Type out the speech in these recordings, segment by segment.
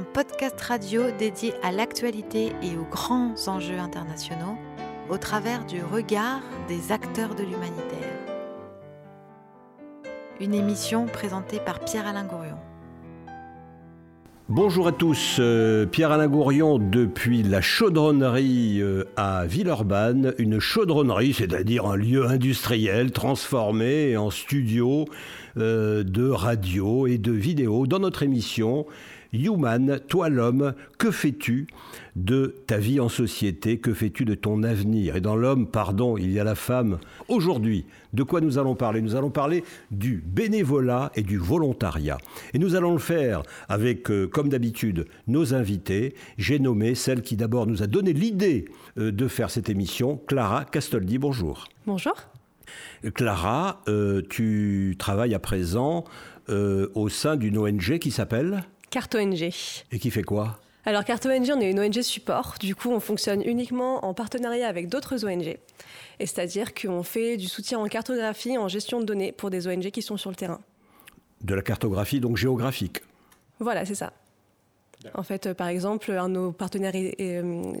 Un podcast radio dédié à l'actualité et aux grands enjeux internationaux au travers du regard des acteurs de l'humanitaire. Une émission présentée par Pierre-Alain Gourion. Bonjour à tous, euh, Pierre-Alain Gourion depuis la chaudronnerie euh, à Villeurbanne. Une chaudronnerie, c'est-à-dire un lieu industriel transformé en studio euh, de radio et de vidéo dans notre émission Human, toi l'homme, que fais-tu de ta vie en société? Que fais-tu de ton avenir? Et dans l'homme, pardon, il y a la femme. Aujourd'hui, de quoi nous allons parler? Nous allons parler du bénévolat et du volontariat. Et nous allons le faire avec, euh, comme d'habitude, nos invités. J'ai nommé celle qui d'abord nous a donné l'idée euh, de faire cette émission, Clara Castoldi. Bonjour. Bonjour. Clara, euh, tu travailles à présent au sein d'une ONG qui s'appelle? Carte ONG. Et qui fait quoi? Alors, Carte ONG, on est une ONG support. Du coup, on fonctionne uniquement en partenariat avec d'autres ONG. Et c'est-à-dire qu'on fait du soutien en cartographie, en gestion de données pour des ONG qui sont sur le terrain. De la cartographie, donc géographique Voilà, c'est ça. En fait, euh, par exemple, un de nos partenaires euh,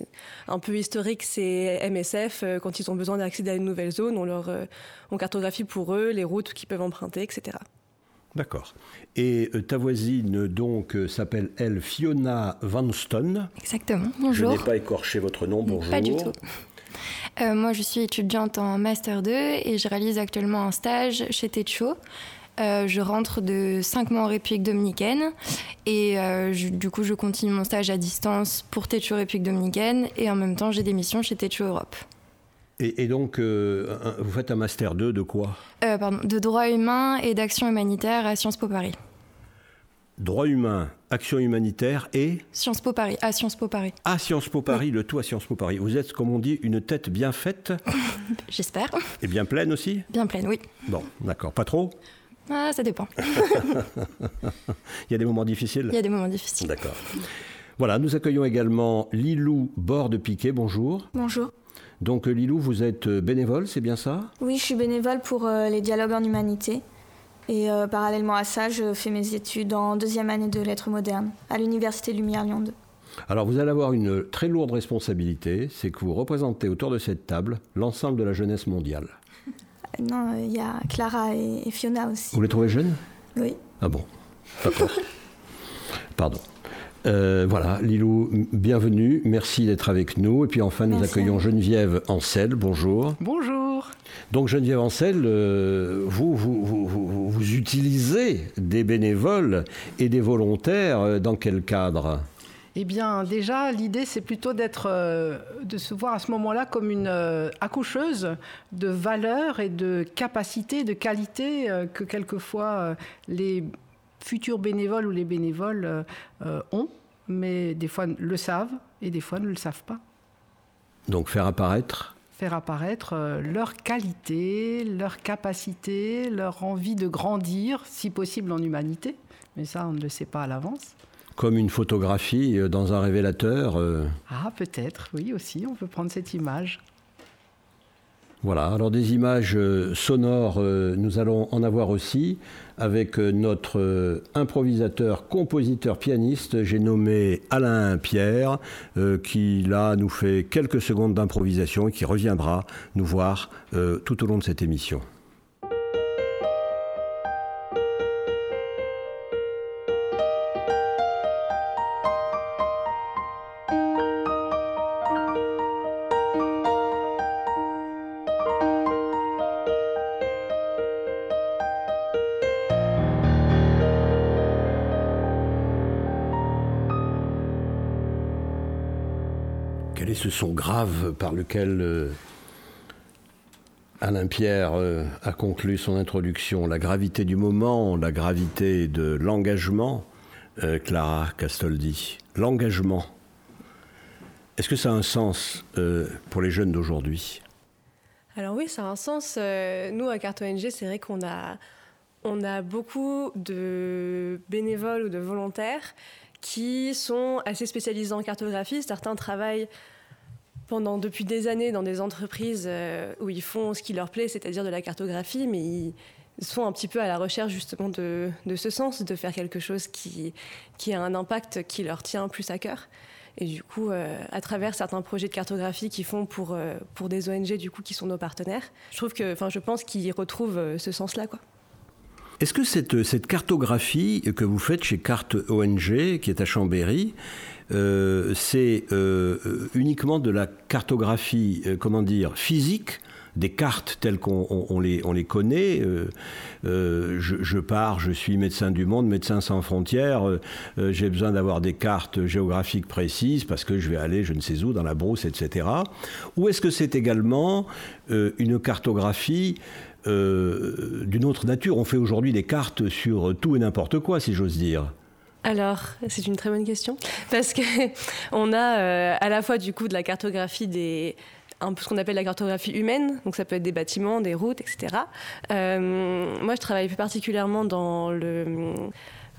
un peu historiques, c'est MSF. Euh, quand ils ont besoin d'accéder à une nouvelle zone, on leur on cartographie pour eux les routes qu'ils peuvent emprunter, etc. D'accord. Et euh, ta voisine, donc, euh, s'appelle, elle, Fiona Vanston. Exactement. Bonjour. Je n'ai pas écorché votre nom. Bonjour. Pas du tout. Euh, moi, je suis étudiante en Master 2 et je réalise actuellement un stage chez Techo. je rentre de 5 mois en République dominicaine et du coup, je continue mon stage à distance pour Techo République dominicaine et en même temps, j'ai des missions chez Techo Europe. Et, donc, euh, vous faites un master 2 de quoi? Euh, Pardon, de droit humain et d'action humanitaire à Sciences Po Paris. Droit humain, action humanitaire et? Sciences Po Paris, à Sciences Po Paris. À Sciences Po Paris, le tout à Sciences Po Paris. Vous êtes, comme on dit, une tête bien faite J'espère. Et bien pleine aussi? Bien pleine, oui. Bon, d'accord. Pas trop? Ah, Ça dépend. Il y a des moments difficiles? Il y a des moments difficiles. D'accord. Voilà, nous accueillons également Lilou Borde-Piquet. Bonjour. Bonjour. Donc euh, Lilou, vous êtes euh, bénévole, c'est bien ça? Oui, je suis bénévole pour euh, les dialogues en humanité. Et parallèlement à ça, je fais mes études en deuxième année de lettres modernes à l'Université Lumière Lyon 2. Alors vous allez avoir une très lourde responsabilité, c'est que vous représentez autour de cette table l'ensemble de la jeunesse mondiale. Non, il y a Clara et Fiona aussi. Vous les trouvez jeunes? Oui. Ah bon. Pardon. Euh, voilà, Lilou, bienvenue, merci d'être avec nous. Et puis enfin, nous accueillons Geneviève Ancel, bonjour. Bonjour. Donc Geneviève Ancel, euh, vous, vous, utilisez des bénévoles et des volontaires euh, dans quel cadre? Eh bien, déjà, l'idée, c'est plutôt d'être, de se voir à ce moment-là comme une accoucheuse de valeurs et de capacités, de qualités que quelquefois les futurs bénévoles ou les bénévoles euh, euh, ont, mais des fois le savent et des fois ne le savent pas. Donc faire apparaître Faire apparaître euh, leur qualité, leur capacité, leur envie de grandir, si possible en humanité, mais ça on ne le sait pas à l'avance. Comme une photographie dans un révélateur Ah peut-être, oui aussi, on peut prendre cette image. Voilà, alors des images euh, sonores, euh, nous allons en avoir aussi avec euh, notre improvisateur, compositeur, pianiste, j'ai nommé Alain Pierre, qui là nous fait quelques secondes d'improvisation et qui reviendra nous voir tout au long de cette émission. Grave par lequel euh, Alain Pierre euh, a conclu son introduction, la gravité du moment, la gravité de l'engagement, euh, Clara Castoldi, l'engagement. Est-ce que ça a un sens pour les jeunes d'aujourd'hui? Alors oui, ça a un sens. nous, à Carte ONG, c'est vrai qu'on a, on a beaucoup de bénévoles ou de volontaires qui sont assez spécialisés en cartographie. Certains travaillent depuis des années dans des entreprises euh, où ils font ce qui leur plaît, c'est-à-dire de la cartographie, mais sont un petit peu à la recherche justement de, ce sens, de faire quelque chose qui, a un impact qui leur tient plus à cœur. Et du coup, euh, à travers certains projets de cartographie qu'ils font pour, euh, pour des ONG du coup, qui sont nos partenaires, je, trouve que, je pense qu'ils retrouvent ce sens-là. Quoi. Est-ce que cette, cartographie que vous faites chez Carte ONG, qui est à Chambéry, c'est uniquement de la cartographie, comment dire, physique des cartes telles qu'on les, on les, connaît. Euh, euh, je, pars, je suis médecin du monde, médecin sans frontières. Euh, j'ai besoin d'avoir des cartes géographiques précises parce que je vais aller je ne sais où, dans la brousse, etc. Ou est-ce que c'est également une cartographie d'une autre nature On fait aujourd'hui des cartes sur tout et n'importe quoi, si j'ose dire. Alors, c'est une très bonne question parce que on a à la fois du coup de la cartographie des un peu ce qu'on appelle la cartographie humaine, donc ça peut être des bâtiments, des routes, etc. Euh, moi, je travaille plus particulièrement dans le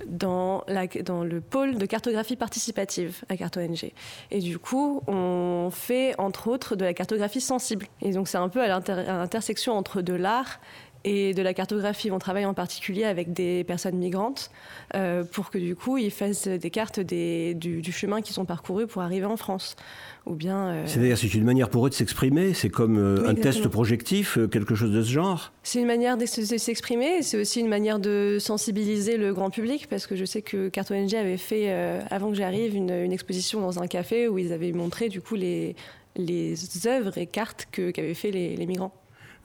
dans, le pôle de cartographie participative à CartoNG. Et du coup, on fait entre autres de la cartographie sensible. Et donc c'est un peu à l'intersection entre de l'art et de la cartographie. On travaille en particulier avec des personnes migrantes euh, pour que du coup ils fassent des cartes des, du, chemin qu'ils ont parcouru pour arriver en France. Ou bien. Euh, C'est-à-dire c'est une manière pour eux de s'exprimer. C'est comme euh, un test projectif, quelque chose de ce genre? C'est une manière de s'exprimer. C'est aussi une manière de sensibiliser le grand public parce que je sais que Carte ONG avait fait avant que j'arrive une, une, exposition dans un café où ils avaient montré du coup les les œuvres et cartes qu'avaient fait les, les migrants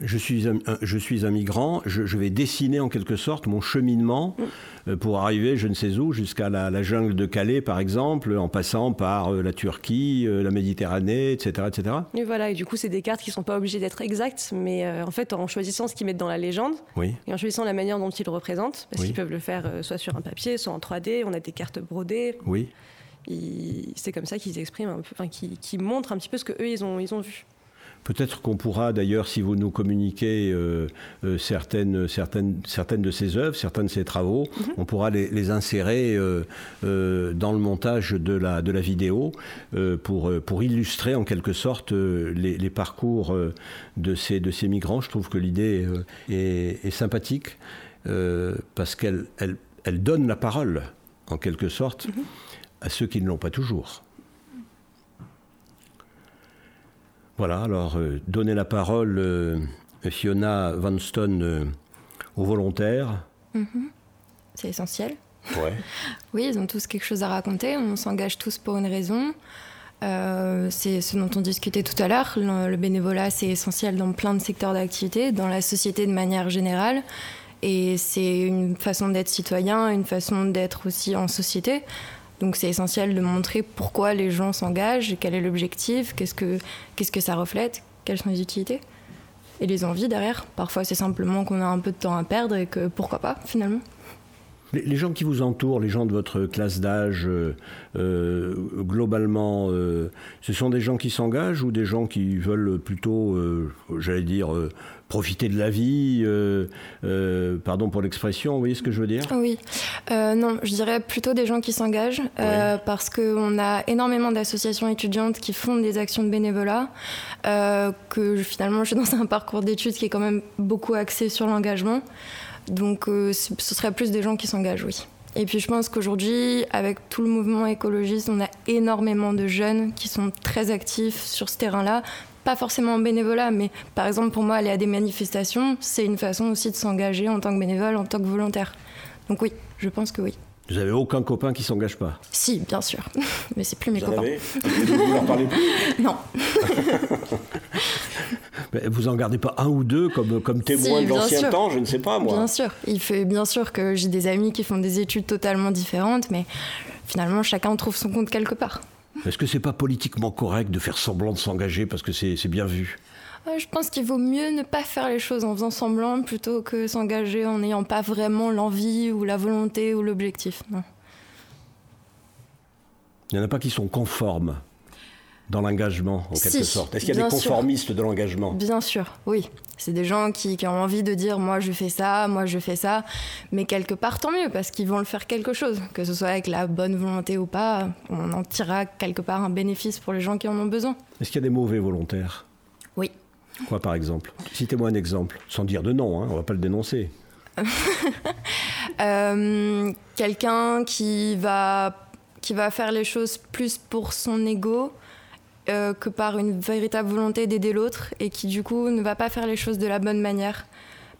je suis un, je suis un migrant, je, vais dessiner en quelque sorte mon cheminement mm. euh, pour arriver je ne sais où, jusqu'à la, jungle de Calais par exemple, en passant par euh, la Turquie, euh, la Méditerranée, etc. etc. Et voilà, et du coup c'est des cartes qui ne sont pas obligées d'être exactes, mais en fait en choisissant ce qu'ils mettent dans la légende, et en choisissant la manière dont ils le représentent, parce qu'ils peuvent le faire soit sur un papier, soit en 3D, on a des cartes brodées. Oui. C'est comme ça qu'ils expriment, un peu, enfin, qui, montrent un petit peu ce qu'eux ils ont, ils ont vu. Peut-être qu'on pourra d'ailleurs, si vous nous communiquez euh, euh, certaines, certaines, certaines de ces œuvres, certains de ces travaux, mhm. on pourra les, insérer euh, dans le montage de la, de la vidéo pour, pour illustrer en quelque sorte les, parcours de, ces, de ces migrants. Je trouve que l'idée est, sympathique parce qu'elle elle, elle, donne la parole en quelque sorte mhm. à ceux qui ne l'ont pas toujours. Voilà, alors euh, donner la parole, euh, Fiona Vanston, euh, aux volontaires. Mhm. C'est essentiel. Ouais. oui, ils ont tous quelque chose à raconter, on s'engage tous pour une raison. c'est ce dont on discutait tout à l'heure. Le, le, bénévolat, c'est essentiel dans plein de secteurs d'activité, dans la société de manière générale. Et c'est une façon d'être citoyen, une façon d'être aussi en société. Donc c'est essentiel de montrer pourquoi les gens s'engagent, quel est l'objectif, qu'est-ce que, qu'est-ce que ça reflète, quelles sont les utilités et les envies derrière. Parfois c'est simplement qu'on a un peu de temps à perdre et que pourquoi pas finalement. Les, gens qui vous entourent, les gens de votre classe d'âge, euh, euh, globalement, euh, ce sont des gens qui s'engagent ou des gens qui veulent plutôt, j'allais dire, profiter de la vie Pardon pour l'expression, vous voyez ce que je veux dire? Oui. non, je dirais plutôt des gens qui s'engagent parce qu'on a énormément d'associations étudiantes qui font des actions de bénévolat, que finalement je suis dans un parcours d'études qui est quand même beaucoup axé sur l'engagement. Donc euh, ce serait plus des gens qui s'engagent, oui. Et puis je pense qu'aujourd'hui, avec tout le mouvement écologiste, on a énormément de jeunes qui sont très actifs sur ce terrain-là. Pas forcément en bénévolat, mais par exemple pour moi, aller à des manifestations, c'est une façon aussi de s'engager en tant que bénévole, en tant que volontaire. Donc oui, je pense que oui. Vous n'avez aucun copain qui s'engage pas Si, bien sûr. Mais c'est plus mes copains. vous leur parlez plus Non. vous en gardez pas un ou deux comme, comme témoins de l'ancien temps Je ne sais pas, moi. Bien sûr. Il fait bien sûr que j'ai des amis qui font des études totalement différentes, mais finalement, chacun trouve son compte quelque part. Est-ce que c'est pas politiquement correct de faire semblant de s'engager parce que c'est bien vu? Je pense qu'il vaut mieux ne pas faire les choses en faisant semblant plutôt que s'engager en n'ayant pas vraiment l'envie ou la volonté ou l'objectif. Il n'y en a pas qui sont conformes dans l'engagement, en quelque sorte. Est-ce qu'il y a des conformistes de l'engagement? Bien sûr, oui. C'est des gens qui, qui, ont envie de dire moi je fais ça, moi je fais ça, mais quelque part tant mieux parce qu'ils vont le faire quelque chose, que ce soit avec la bonne volonté ou pas, on en tirera quelque part un bénéfice pour les gens qui en ont besoin. Est-ce qu'il y a des mauvais volontaires? Oui. Quoi par exemple? Citez-moi un exemple, sans dire de nom, hein, on ne va pas le dénoncer. Quelqu'un qui va, qui va faire les choses plus pour son ego que par une véritable volonté d'aider l'autre et qui du coup ne va pas faire les choses de la bonne manière.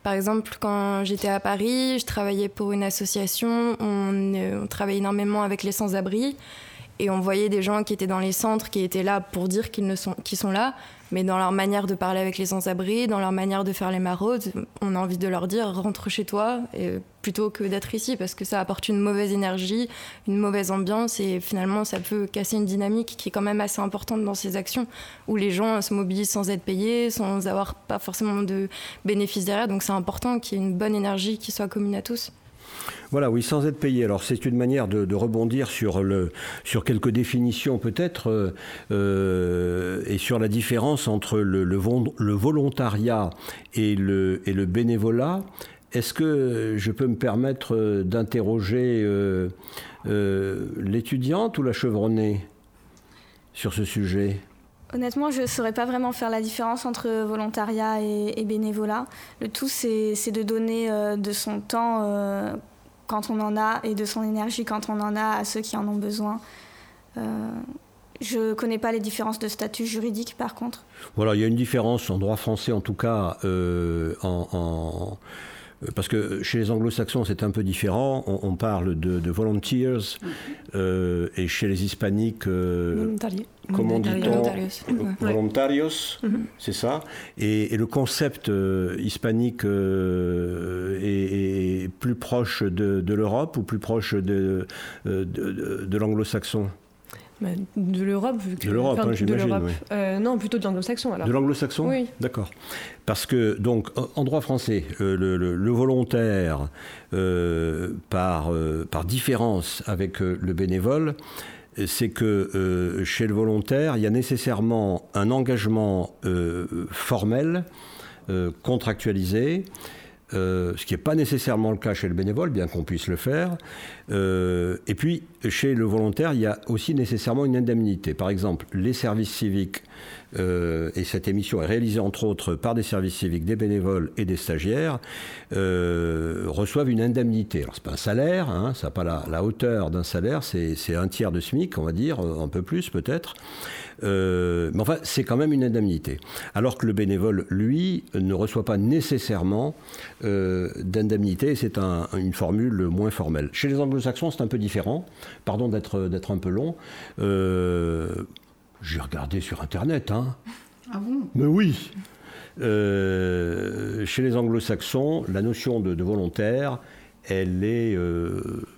Par exemple, quand j'étais à Paris, je travaillais pour une association, on, on travaillait énormément avec les sans-abri et on voyait des gens qui étaient dans les centres, qui étaient là pour dire qu'ils sont là, mais dans leur manière de parler avec les sans-abri, dans leur manière de faire les maraudes, on a envie de leur dire rentre chez toi plutôt que d'être ici parce que ça apporte une mauvaise énergie, une mauvaise ambiance et finalement ça peut casser une dynamique qui est quand même assez importante dans ces actions où les gens se mobilisent sans être payés, sans avoir pas forcément de bénéfices derrière. Donc c'est important qu'il y ait une bonne énergie qui soit commune à tous. Voilà, oui, sans être payé. Alors c'est une manière de, rebondir sur, le, sur quelques définitions peut-être euh, euh, et sur la différence entre le, volontariat et le, et le bénévolat. Est-ce que je peux me permettre euh, d'interroger l'étudiante ou la chevronnée sur ce sujet? Honnêtement, je ne saurais pas vraiment faire la différence entre volontariat et, bénévolat. Le tout, c'est de donner de son temps quand on en a et de son énergie quand on en a à ceux qui en ont besoin. Euh, je ne connais pas les différences de statut juridique par contre. Voilà, il y a une différence en droit français en tout cas euh, en euh, parce que chez les anglo-saxons c'est un peu différent, on, parle de, de volunteers, euh, et chez les hispaniques, euh, comment dit-on Voluntarios, mhm. c'est ça. Et, le concept hispanique est, plus proche de, l'Europe ou plus proche de, de l'anglo-saxon? Bah, de l'Europe, vu que. De l'Europe, hein, j'imagine. Euh, non, plutôt de l'anglo-saxon alors. De l'anglo-saxon Oui. D'accord. Parce que, donc, en droit français, euh, le, volontaire, euh, par, par différence avec le bénévole, c'est que chez le volontaire, il y a nécessairement un engagement formel, contractualisé, euh, ce qui n'est pas nécessairement le cas chez le bénévole, bien qu'on puisse le faire. Euh, et puis, chez le volontaire, il y a aussi nécessairement une indemnité. Par exemple, les services civiques, euh, et cette émission est réalisée entre autres par des services civiques, des bénévoles et des stagiaires, reçoivent une indemnité. Alors, ce n'est pas un salaire, hein, ça n'a pas la, la hauteur d'un salaire, c'est un tiers de SMIC, on va dire, un peu plus peut-être. Euh, mais enfin, c'est quand même une indemnité. Alors que le bénévole, lui, ne reçoit pas nécessairement euh, d'indemnité. C'est une formule moins formelle. Chez les anglo-saxons, c'est un peu différent. Pardon d'être un peu long. Euh, j'ai regardé sur Internet. Hein. Ah bon? Mais oui Chez les anglo-saxons, la notion de, de volontaire, elle est...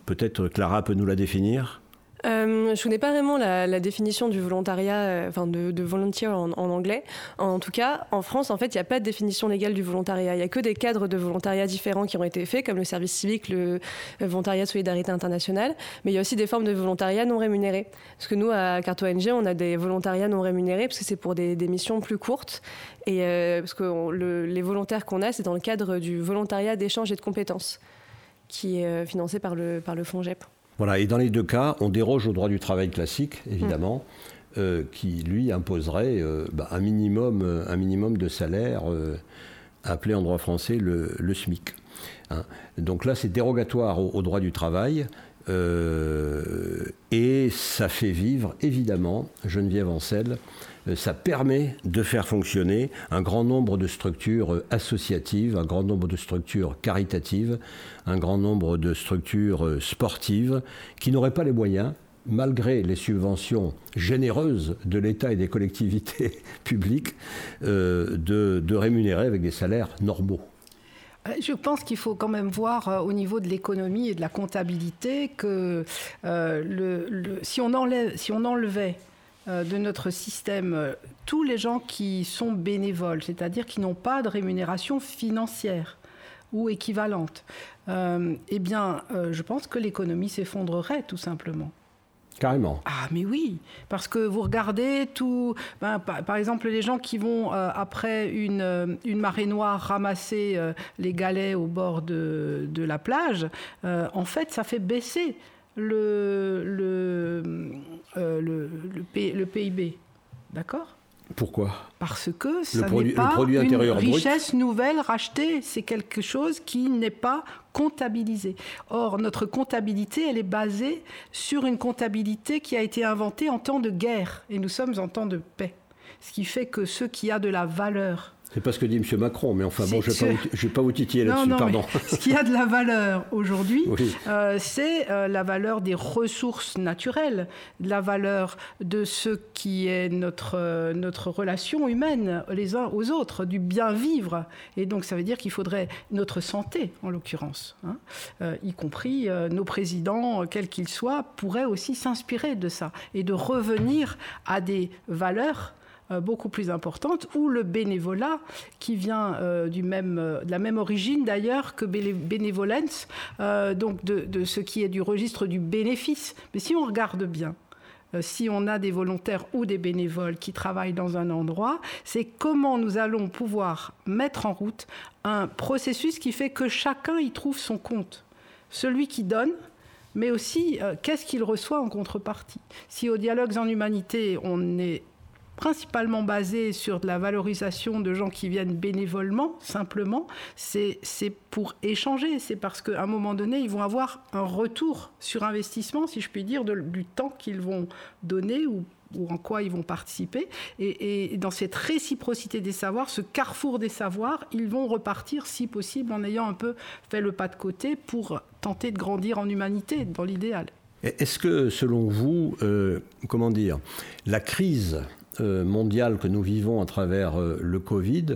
Peut-être Clara peut nous la définir? Euh, je connais pas vraiment la, définition du volontariat, euh, enfin de, volunteer en, anglais. En tout cas, en France, en fait, il n'y a pas de définition légale du volontariat. Il n'y a que des cadres de volontariat différents qui ont été faits, comme le service civique, le, volontariat de solidarité internationale. Mais il y a aussi des formes de volontariat non rémunérés. Parce que nous, à Carte ONG, on a des volontariats non rémunérés, parce que c'est pour des, missions plus courtes. Et euh, parce que les volontaires qu'on a, c'est dans le cadre du volontariat d'échange et de compétences, qui est euh, financé par le, par le FONGEP. Voilà, et dans les deux cas, on déroge au droit du travail classique, évidemment. Mm. Euh, qui lui imposerait euh, bah, un, minimum, euh, un minimum de salaire appelé en droit français le, SMIC. Hein. Donc là, c'est dérogatoire au, droit du travail. et ça fait vivre, évidemment, Geneviève Ancel, ça permet de faire fonctionner un grand nombre de structures euh, associatives, un grand nombre de structures caritatives, un grand nombre de structures euh, sportives qui n'auraient pas les moyens malgré les subventions généreuses de l'État et des collectivités publiques, de, rémunérer avec des salaires normaux. Je pense qu'il faut quand même voir au niveau de l'économie et de la comptabilité que si, on enlevait euh, de notre système euh, tous les gens qui sont bénévoles, c'est-à-dire qui n'ont pas de rémunération financière ou équivalente, euh, eh bien, je pense que l'économie s'effondrerait tout simplement. Carrément. Ah mais oui, parce que vous regardez tout, ben, par, exemple les gens qui vont après une, une, marée noire ramasser les galets au bord de, de la plage, en fait ça fait baisser le, le, euh, le, le, PIB. D'accord? Pourquoi? Parce que ça n'est pas une brut. richesse nouvelle rachetée. C'est quelque chose qui n'est pas comptabilisé. Or, notre comptabilité, elle est basée sur une comptabilité qui a été inventée en temps de guerre. Et nous sommes en temps de paix. Ce qui fait que ce qui a de la valeur C'est pas ce que dit M. Macron, mais enfin bon, je ne vais, pas vous- titiller là-dessus, pardon. ce qui a de la valeur aujourd'hui, Oui. euh, c'est euh, la valeur des ressources naturelles, de la valeur de ce qui est notre, euh, notre relation humaine les uns aux autres, du bien vivre. Et donc ça veut dire qu'il faudrait notre santé, en l'occurrence, hein, y compris nos présidents, quels qu'ils soient, pourraient aussi s'inspirer de ça et de revenir à des valeurs beaucoup plus importante, ou le bénévolat, qui vient euh, du même, euh, de la même origine d'ailleurs que béné- bénévolence, euh, donc de, de ce qui est du registre du bénéfice. Mais si on regarde bien, euh, si on a des volontaires ou des bénévoles qui travaillent dans un endroit, c'est comment nous allons pouvoir mettre en route un processus qui fait que chacun y trouve son compte. Celui qui donne, mais aussi euh, qu'est-ce qu'il reçoit en contrepartie. Si au dialogues en humanité, on est principalement basé sur de la valorisation de gens qui viennent bénévolement, simplement, c'est pour échanger. C'est parce qu'à un moment donné, ils vont avoir un retour sur investissement, si je puis dire, du temps qu'ils vont donner ou en quoi ils vont participer. Et, dans cette réciprocité des savoirs, ce carrefour des savoirs, ils vont repartir, si possible, en ayant un peu fait le pas de côté pour tenter de grandir en humanité, dans l'idéal. Est-ce que, selon vous, euh, comment dire, la crise mondiale que nous vivons à travers euh, le Covid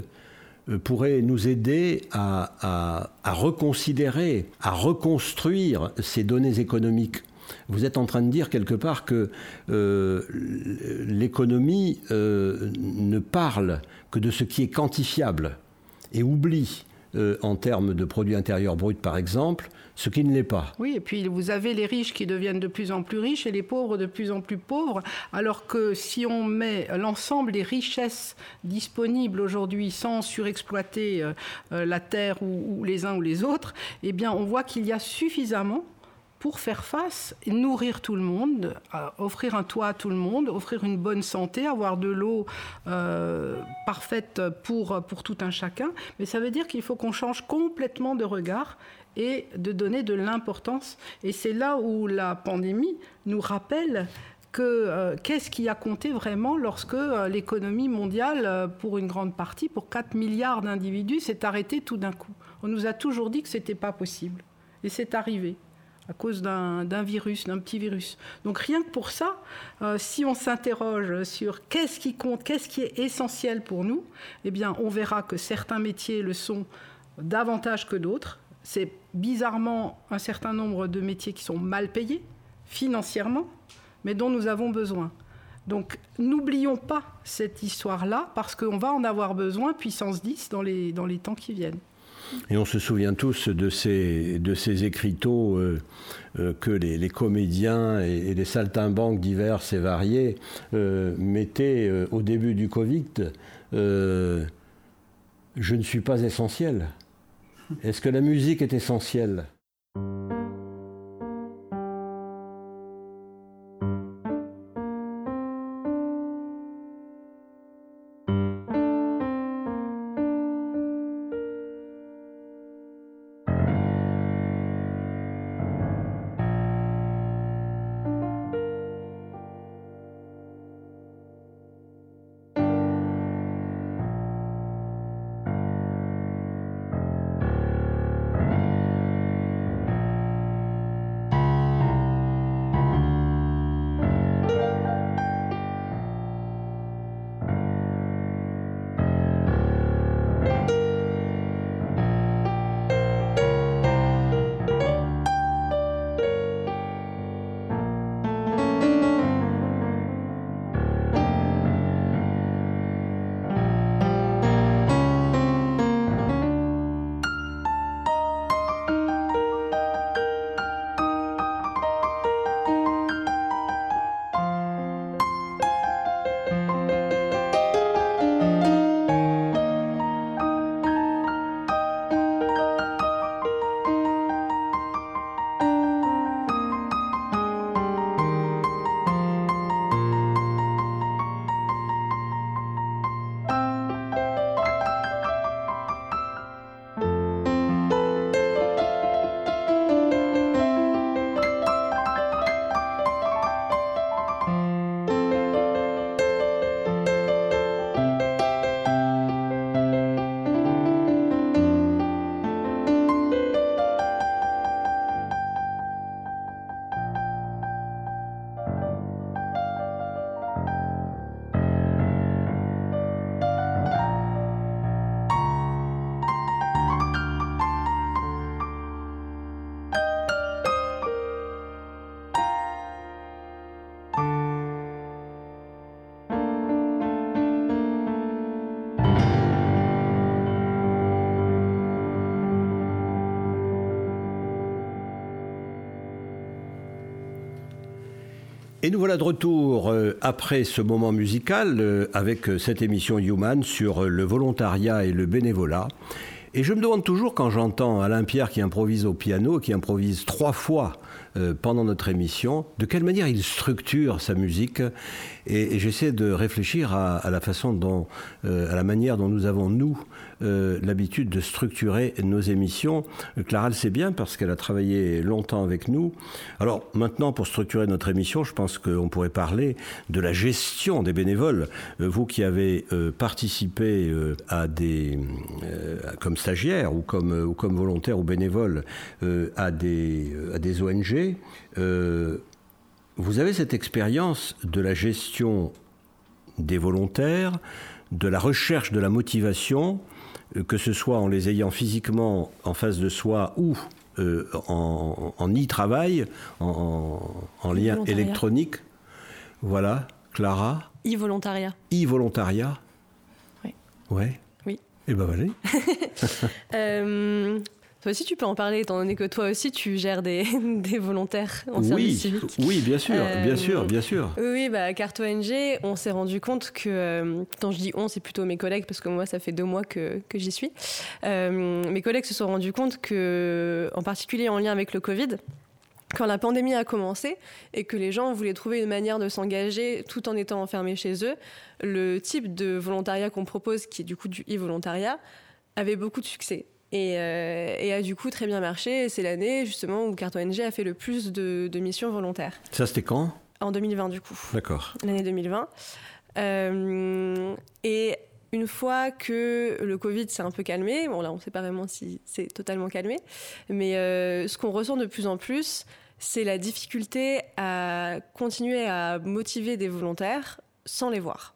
euh, pourrait nous aider à, à- reconsidérer, à reconstruire ces données économiques. Vous êtes en train de dire quelque part que euh, l'économie euh, ne parle que de ce qui est quantifiable et oublie, euh, en termes de produit intérieur brut par exemple, ce qui ne l'est pas. Oui, et puis vous avez les riches qui deviennent de plus en plus riches et les pauvres de plus en plus pauvres, alors que si on met l'ensemble des richesses disponibles aujourd'hui sans surexploiter euh, euh, la terre ou, ou les uns ou les autres, eh bien on voit qu'il y a suffisamment pour faire face, nourrir tout le monde, euh, offrir un toit à tout le monde, offrir une bonne santé, avoir de l'eau euh, parfaite pour, pour tout un chacun. Mais ça veut dire qu'il faut qu'on change complètement de regard et de donner de l'importance. Et c'est là où la pandémie nous rappelle que euh, qu'est-ce qui a compté vraiment lorsque l'économie mondiale, pour une grande partie, pour 4 milliards d'individus, s'est arrêtée tout d'un coup. On nous a toujours dit que ce n'était pas possible. Et c'est arrivé à cause d'un virus, d'un petit virus. Donc rien que pour ça, euh, si on s'interroge sur qu'est-ce qui compte, qu'est-ce qui est essentiel pour nous, eh bien on verra que certains métiers le sont davantage que d'autres. C'est bizarrement un certain nombre de métiers qui sont mal payés financièrement, mais dont nous avons besoin. Donc n'oublions pas cette histoire-là, parce qu'on va en avoir besoin, puissance 10, dans les, dans les temps qui viennent. Et on se souvient tous de ces, écriteaux euh, euh, que les, comédiens et, les saltimbanques divers et variés euh, mettaient au début du Covid. je ne suis pas essentiel. Est-ce que la musique est essentielle? Et nous voilà de retour euh, après ce moment musical euh, avec euh, cette émission Human sur le volontariat et le bénévolat. Et je me demande toujours quand j'entends Alain Pierre qui improvise au piano, qui improvise trois fois pendant notre émission, de quelle manière il structure sa musique. Et, j'essaie de réfléchir à, la façon dont, à la manière dont nous avons, nous, euh, l'habitude de structurer nos émissions. Clara le sait bien parce qu'elle a travaillé longtemps avec nous. Alors maintenant, pour structurer notre émission, je pense qu'on pourrait parler de la gestion des bénévoles. Euh, vous qui avez euh, participé à des, comme stagiaire ou comme, ou comme volontaire ou bénévole à, des, à des ONG, vous avez cette expérience de la gestion des volontaires, de la recherche de la motivation, euh, que ce soit en les ayant physiquement en face de soi ou euh, en, e-travail, en, lien électronique. Voilà, Clara. E-volontariat. E-volontariat. Oui. Ouais. Oui. Eh ben, allez. euh, toi aussi, tu peux en parler, étant donné que toi aussi, tu gères des, des volontaires en oui, service civique. Oui, bien sûr, bien sûr, bien sûr. Oui, bah, à Carte ONG, on s'est rendu compte que, euh, quand je dis on, c'est plutôt mes collègues, parce que moi, ça fait deux mois que, que j'y suis. Euh, mes collègues se sont rendus compte que, en particulier en lien avec le Covid, quand la pandémie a commencé et que les gens voulaient trouver une manière de s'engager tout en étant enfermés chez eux, le type de volontariat qu'on propose, qui est du coup du e-volontariat, avait beaucoup de succès. Euh, et, a du coup très bien marché. C'est l'année justement où Carte ONG a fait le plus de, missions volontaires. Ça, c'était quand? En 2020, du coup. D'accord. L'année 2020. Euh, et une fois que le Covid s'est un peu calmé, bon là on ne sait pas vraiment si c'est totalement calmé, mais euh, ce qu'on ressent de plus en plus, c'est la difficulté à continuer à motiver des volontaires sans les voir.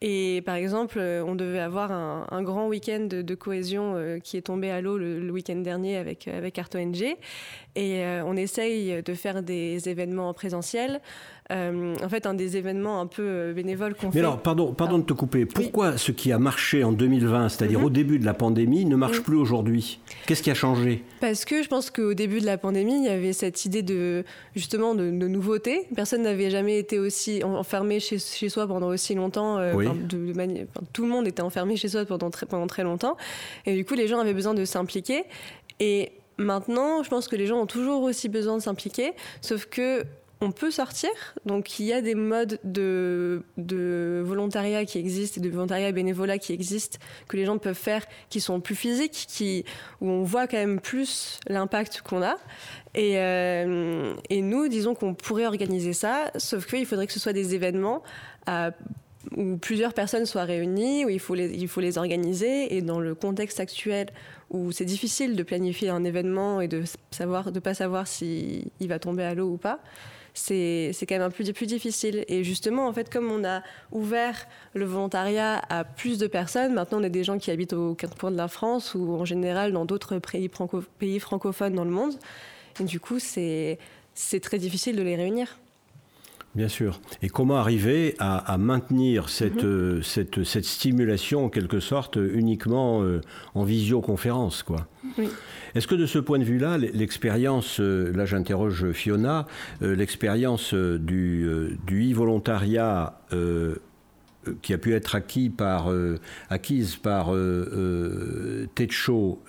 Et par exemple, euh, on devait avoir un, grand week-end de, cohésion euh, qui est tombé à l'eau le, week-end dernier avec, avec Art ONG. Et euh, on essaye de faire des événements en présentiel. Euh, en fait un des événements un peu euh, bénévoles qu'on fait. Mais alors, pardon, pardon ah. de te couper. Pourquoi ce qui a marché en 2020, c'est-à-dire mhm. au début de la pandémie, ne marche mhm. plus aujourd'hui? Qu'est-ce qui a changé? Parce que je pense qu'au début de la pandémie, il y avait cette idée de justement de, nouveauté. Personne n'avait jamais été aussi enfermé chez, chez soi pendant aussi longtemps. Euh, de, tout le monde était enfermé chez soi pendant très, pendant très longtemps. Et du coup, les gens avaient besoin de s'impliquer. Et Maintenant, je pense que les gens ont toujours aussi besoin de s'impliquer, sauf que on peut sortir. Donc il y a des modes de, volontariat qui existent, de volontariat bénévolat qui existent, que les gens peuvent faire, qui sont plus physiques, qui, où on voit quand même plus l'impact qu'on a. Et, euh, nous, disons qu'on pourrait organiser ça, sauf qu'il faudrait que ce soit des événements où plusieurs personnes soient réunies, où il faut, les, organiser. Et dans le contexte actuel où c'est difficile de planifier un événement et de savoir, de pas savoir s'il va tomber à l'eau ou pas, c'est quand même un peu plus difficile. Et justement, en fait, comme on a ouvert le volontariat à plus de personnes, maintenant on a des gens qui habitent au quatre coins de la France ou en général dans d'autres pays, pays francophones dans le monde. Et du coup, c'est très difficile de les réunir. Bien sûr. Et comment arriver à, maintenir cette, mhm. euh, cette, cette, stimulation, en quelque sorte, uniquement euh, en visioconférence quoi? Oui. Est-ce que de ce point de vue-là, l'expérience, euh, là j'interroge Fiona, l'expérience du, du e-volontariat qui a pu être acquis par, euh, acquise par euh, Techo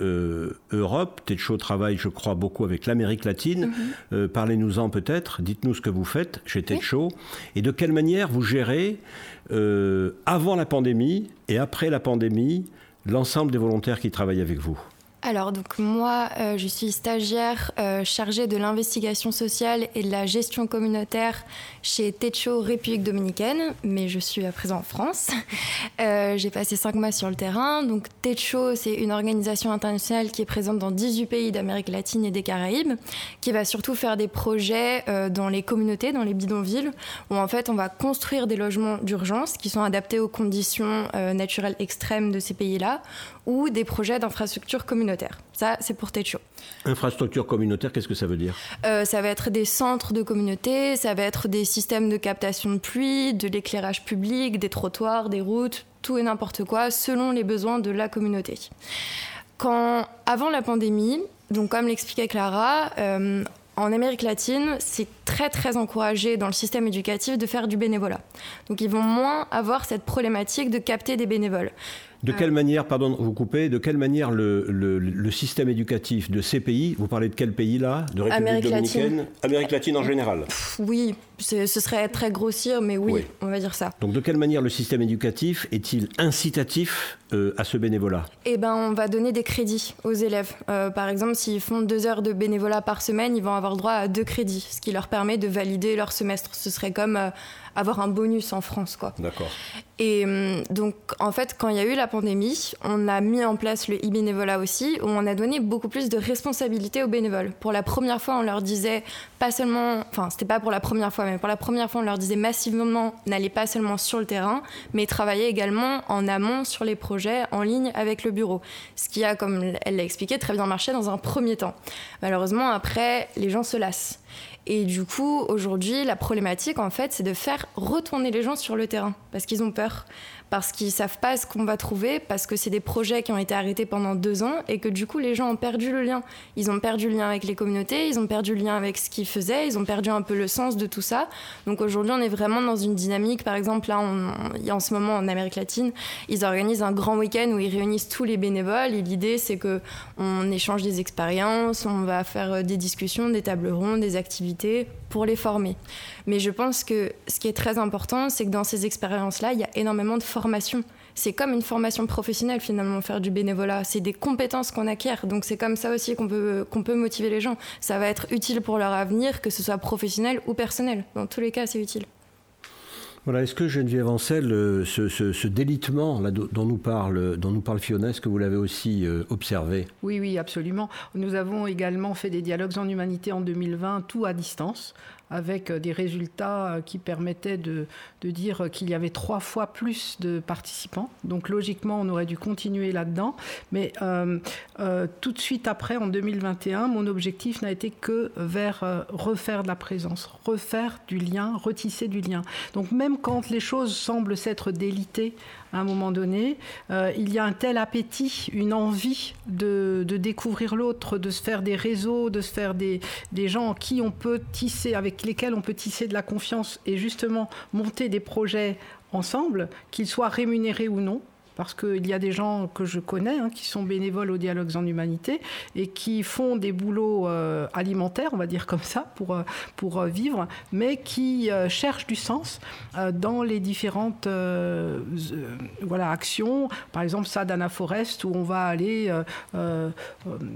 Europe. Techo travaille, je crois, beaucoup avec l'Amérique latine. Mhm. Parlez-nous-en peut-être. Dites-nous ce que vous faites chez Techo et de quelle manière vous gérez avant la pandémie et après la pandémie l'ensemble des volontaires qui travaillent avec vous? Alors donc moi euh, je suis stagiaire euh, chargée de l'investigation sociale et de la gestion communautaire chez Techo République Dominicaine, mais je suis à présent en France. Euh, j'ai passé cinq mois sur le terrain. Donc Techo c'est une organisation internationale qui est présente dans 18 pays d'Amérique latine et des Caraïbes, qui va surtout faire des projets dans les communautés, dans les bidonvilles, où en fait on va construire des logements d'urgence qui sont adaptés aux conditions naturelles extrêmes de ces pays-là, ou des projets d'infrastructures communautaires. Ça, c'est pour Techo. Infrastructure communautaire, qu'est-ce que ça veut dire? Euh, Ça va être des centres de communauté, ça va être des systèmes de captation de pluie, de l'éclairage public, des trottoirs, des routes, tout et n'importe quoi, selon les besoins de la communauté. Quand, avant la pandémie, donc comme l'expliquait Clara, euh, en Amérique latine, c'est très très encouragé dans le système éducatif de faire du bénévolat. Donc ils vont moins avoir cette problématique de capter des bénévoles. De quelle manière, pardon, vous coupez, de quelle manière le, le, système éducatif de ces pays, vous parlez de quel pays là De République Amérique dominicaine latine. Amérique latine en général Oui, ce serait très grossir, mais oui, on va dire ça. Donc de quelle manière le système éducatif est-il incitatif euh, à ce bénévolat? Eh ben, on va donner des crédits aux élèves. Euh, par exemple, s'ils font deux heures de bénévolat par semaine, ils vont avoir droit à deux crédits, ce qui leur permet de valider leur semestre. Ce serait comme euh, avoir un bonus en France, quoi. D'accord. Et hum, donc, en fait, quand il y a eu la pandémie, on a mis en place le e-bénévolat aussi, où on a donné beaucoup plus de responsabilités aux bénévoles. Pour la première fois, on leur disait pas seulement, enfin, c'était pas pour la première fois, mais pour la première fois, on leur disait massivement, n'allez pas seulement sur le terrain, mais travaillez également en amont sur les projets en ligne avec le bureau. Ce qui a, comme elle l'a expliqué, très bien marché dans un premier temps. Malheureusement, après, les gens se lassent. Et du coup, aujourd'hui, la problématique, en fait, c'est de faire retourner les gens sur le terrain parce qu'ils ont peur parce qu'ils savent pas ce qu'on va trouver, parce que c'est des projets qui ont été arrêtés pendant deux ans et que du coup les gens ont perdu le lien. Ils ont perdu le lien avec les communautés, ils ont perdu le lien avec ce qu'ils faisaient, ils ont perdu un peu le sens de tout ça. Donc aujourd'hui on est vraiment dans une dynamique, par exemple là en ce moment en Amérique latine, ils organisent un grand week-end où ils réunissent tous les bénévoles et l'idée c'est que on échange des expériences, on va faire euh, des discussions, des tables rondes, des activités pour les former. Mais je pense que ce qui est très important, c'est que dans ces expériences-là, il y a énormément de formation. C'est comme une formation professionnelle finalement, faire du bénévolat. C'est des compétences qu'on acquiert. Donc c'est comme ça aussi qu'on peut, qu'on peut motiver les gens. Ça va être utile pour leur avenir, que ce soit professionnel ou personnel. Dans tous les cas, c'est utile. Voilà, est-ce que Geneviève Ancel, ce, ce, délitement dont, nous parle, dont Fiona, est-ce que vous l'avez aussi euh, observé? Oui, oui, absolument. Nous avons également fait des dialogues en humanité en 2020, tout à distance, avec euh, des résultats euh, qui permettaient de, dire qu'il y avait trois fois plus de participants. Donc logiquement, on aurait dû continuer là-dedans. Mais euh, tout de suite après, en 2021, mon objectif n'a été que vers refaire de la présence, refaire du lien, retisser du lien. Donc même quand les choses semblent s'être délitées à un moment donné, euh, il y a un tel appétit, une envie de, découvrir l'autre, de se faire des réseaux, de se faire des, des gens qui on peut tisser, avec lesquels on peut tisser de la confiance et justement monter des projets ensemble, qu'ils soient rémunérés ou non parce qu'il y a des gens que je connais hein, qui sont bénévoles aux dialogues en humanité et qui font des boulots euh, alimentaires, on va dire comme ça, pour, euh, pour euh, vivre, mais qui cherchent du sens dans les différentes voilà, actions. Par exemple, ça d'Anna Forest, où on va aller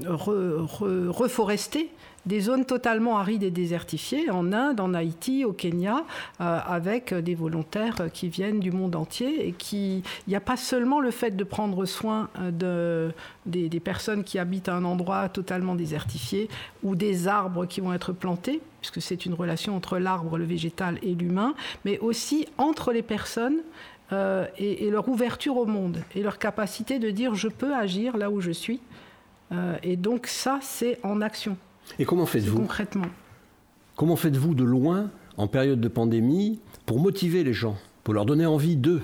reforester des zones totalement arides et désertifiées en Inde, en Haïti, au Kenya, euh, avec des volontaires qui viennent du monde entier et qui, il n'y a pas seulement le fait de prendre soin euh, de, des, personnes qui habitent à un endroit totalement désertifié ou des arbres qui vont être plantés, puisque c'est une relation entre l'arbre, le végétal et l'humain, mais aussi entre les personnes euh, et, leur ouverture au monde et leur capacité de dire je peux agir là où je suis. et donc ça, c'est en action. Et comment faites-vous Concrètement. Comment faites-vous de loin, en période de pandémie, pour motiver les gens, pour leur donner envie d'eux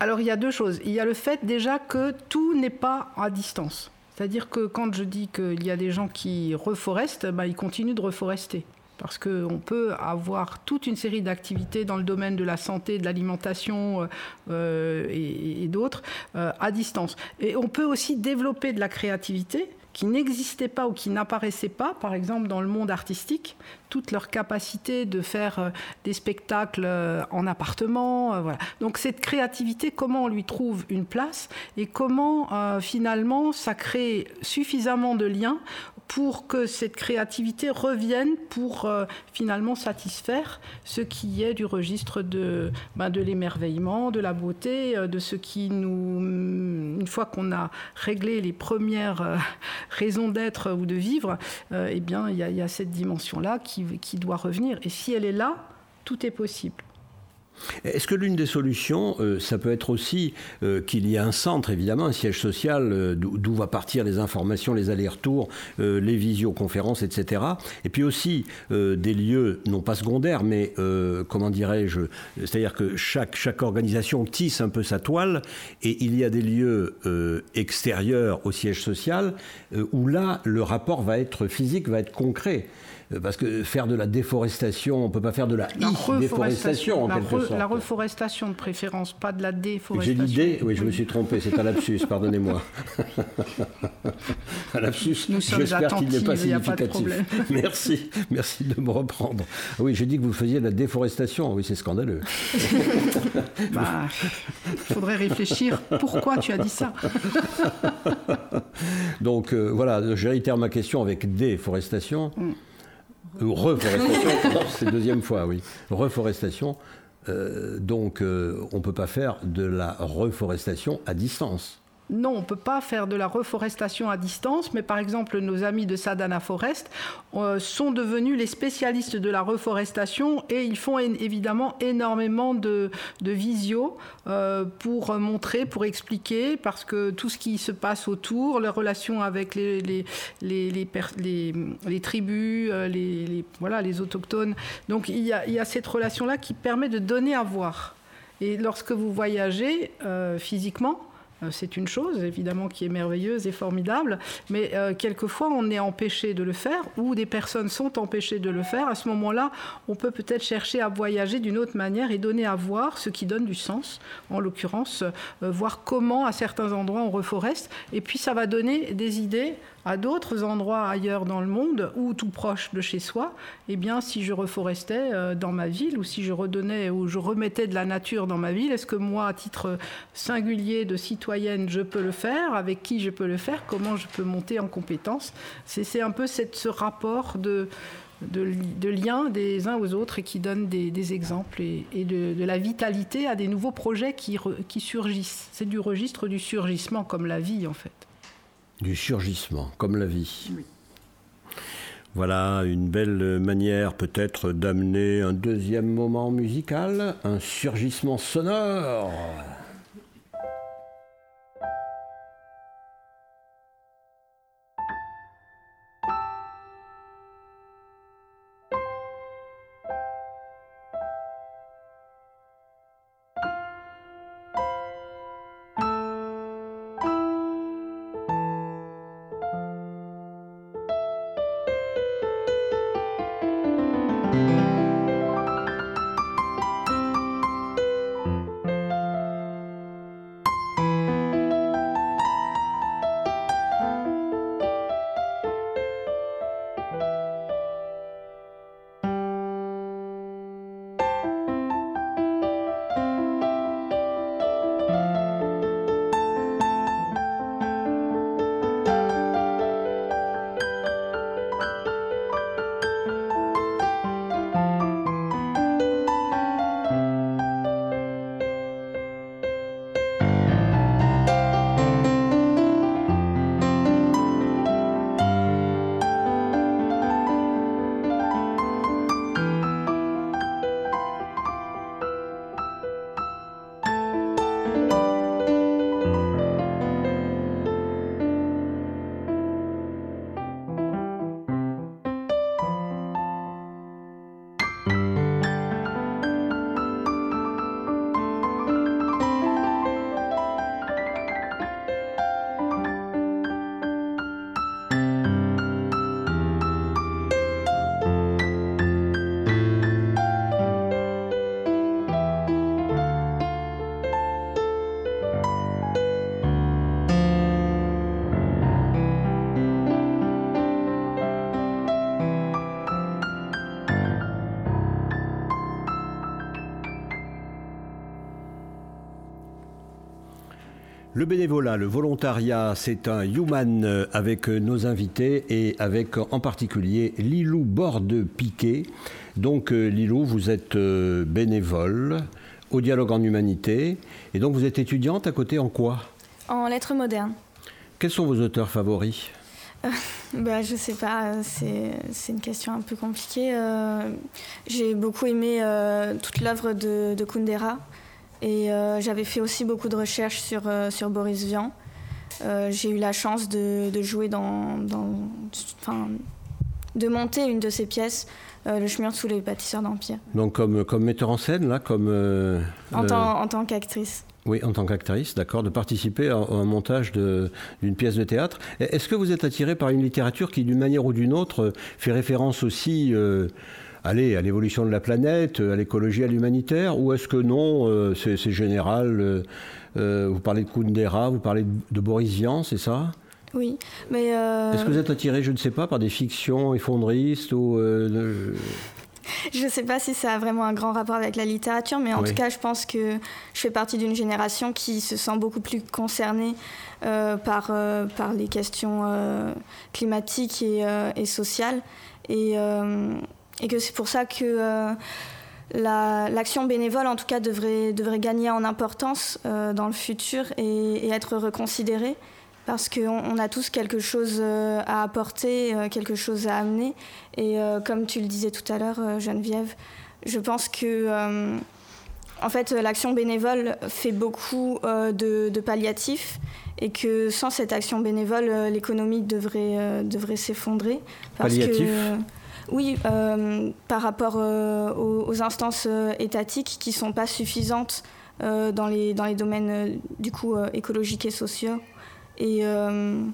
Alors il y a deux choses. Il y a le fait déjà que tout n'est pas à distance. C'est-à-dire que quand je dis qu'il y a des gens qui reforestent, bah, ils continuent de reforester. Parce qu'on peut avoir toute une série d'activités dans le domaine de la santé, de l'alimentation euh, euh, et, d'autres euh, à distance. Et on peut aussi développer de la créativité qui n'existaient pas ou qui n'apparaissaient pas, par exemple dans le monde artistique, toute leur capacité de faire euh, des spectacles euh, en appartement. Euh, voilà. Donc cette créativité, comment on lui trouve une place et comment finalement ça crée suffisamment de liens pour que cette créativité revienne pour euh, finalement satisfaire ce qui est du registre de, ben, de l'émerveillement, de la beauté, euh, de ce qui nous, mm, une fois qu'on a réglé les premières euh, raisons d'être ou de vivre, eh bien il y, a cette dimension-là qui, qui doit revenir. Et si elle est là, tout est possible. Est-ce que l'une des solutions, euh, ça peut être aussi euh, qu'il y ait un centre, évidemment, un siège social, euh, d'où va partir les informations, les allers-retours, les visioconférences, etc. Et puis aussi des lieux, non pas secondaires, mais comment dirais-je, c'est-à-dire que chaque, chaque organisation tisse un peu sa toile, et il y a des lieux extérieurs au siège social, où là, le rapport va être physique, va être concret. Euh, parce que faire de la déforestation, on ne peut pas faire de la, déforestation en la quelque sorte. La reforestation de préférence, pas de la déforestation. J'ai l'idée, oui, je me suis trompé, c'est un lapsus, pardonnez-moi. un lapsus, j'espère qu'il n'est pas significatif. merci, merci de me reprendre. Oui, j'ai dit que vous faisiez de la déforestation, oui, c'est scandaleux. bah, il faudrait réfléchir, pourquoi tu as dit ça Donc euh, voilà, je réitère ma question avec déforestation. Mm. Reforestation, c'est deuxième fois, oui. Reforestation. Euh, donc, euh, on ne peut pas faire de la reforestation à distance. Non, on ne peut pas faire de la reforestation à distance, mais par exemple, nos amis de Sadana Forest euh, sont devenus les spécialistes de la reforestation et ils font évidemment énormément de, visio euh, pour montrer, pour expliquer, parce que tout ce qui se passe autour, les relations avec les, tribus, les, autochtones. Donc il y a, cette relation-là qui permet de donner à voir. Et lorsque vous voyagez physiquement, euh, c'est une chose évidemment qui est merveilleuse et formidable, mais euh, quelquefois on est empêché de le faire ou des personnes sont empêchées de le faire. À ce moment-là, on peut peut-être chercher à voyager d'une autre manière et donner à voir ce qui donne du sens, en l'occurrence, euh, voir comment à certains endroits on reforeste, et puis ça va donner des idées à d'autres endroits ailleurs dans le monde ou tout proche de chez soi, eh bien, si je reforestais euh, dans ma ville ou si je redonnais ou je remettais de la nature dans ma ville, est-ce que moi, à titre singulier de citoyenne, je peux le faire? Avec qui je peux le faire? Comment je peux monter en compétence? C'est un peu ce rapport de, de, lien des uns aux autres et qui donne des, exemples et, de, la vitalité à des nouveaux projets qui surgissent. C'est du registre du surgissement comme la vie en fait. Du surgissement, comme la vie. Voilà une belle manière peut-être d'amener un deuxième moment musical, un surgissement sonore. Le bénévolat, le volontariat, c'est un human euh, avec euh, nos invités et avec en particulier Lilou Borde-Piquet. Donc euh, Lilou, vous êtes bénévole au dialogue en humanité et donc vous êtes étudiante à côté en quoi? En lettres modernes. Quels sont vos auteurs favoris? Bah, Je sais pas, c'est une question un peu compliquée. J'ai beaucoup aimé toute l'œuvre de, de, Kundera et j'avais fait aussi beaucoup de recherches sur, sur Boris Vian. J'ai eu la chance de, de jouer dans, dans de monter une de ses pièces, euh, Le chemin sous les bâtisseurs d'Empire. Donc comme, comme metteur en scène, là, comme... Euh, en, tant, en tant qu'actrice. Oui, en tant qu'actrice, d'accord, de participer à, un montage d'une pièce de théâtre. Est-ce que vous êtes attiré par une littérature qui, d'une manière ou d'une autre, fait référence aussi euh, allez, à l'évolution de la planète, à l'écologie, à l'humanitaire, ou est-ce que non, c'est général Vous parlez de Kundera, vous parlez de Boris Vian, c'est ça? Oui, mais... Euh, Est-ce que vous êtes attiré, je ne sais pas, par des fictions effondristes ou... Euh, je ne sais pas si ça a vraiment un grand rapport avec la littérature, mais en tout cas, je pense que je fais partie d'une génération qui se sent beaucoup plus concernée euh, par, par les questions climatiques et, et, sociales. Et, et que c'est pour ça que l'action bénévole, en tout cas, devrait, gagner en importance dans le futur et, être reconsidérée parce qu'on a tous quelque chose euh, à apporter, euh, quelque chose à amener. Et euh, comme tu le disais tout à l'heure, Geneviève, je pense que en fait, l'action bénévole fait beaucoup de, palliatifs et que sans cette action bénévole, l'économie devrait, s'effondrer. Palliatif? Oui, par rapport aux, instances étatiques qui ne sont pas suffisantes dans, les, dans les domaines du coup écologiques et sociaux. Et, euh,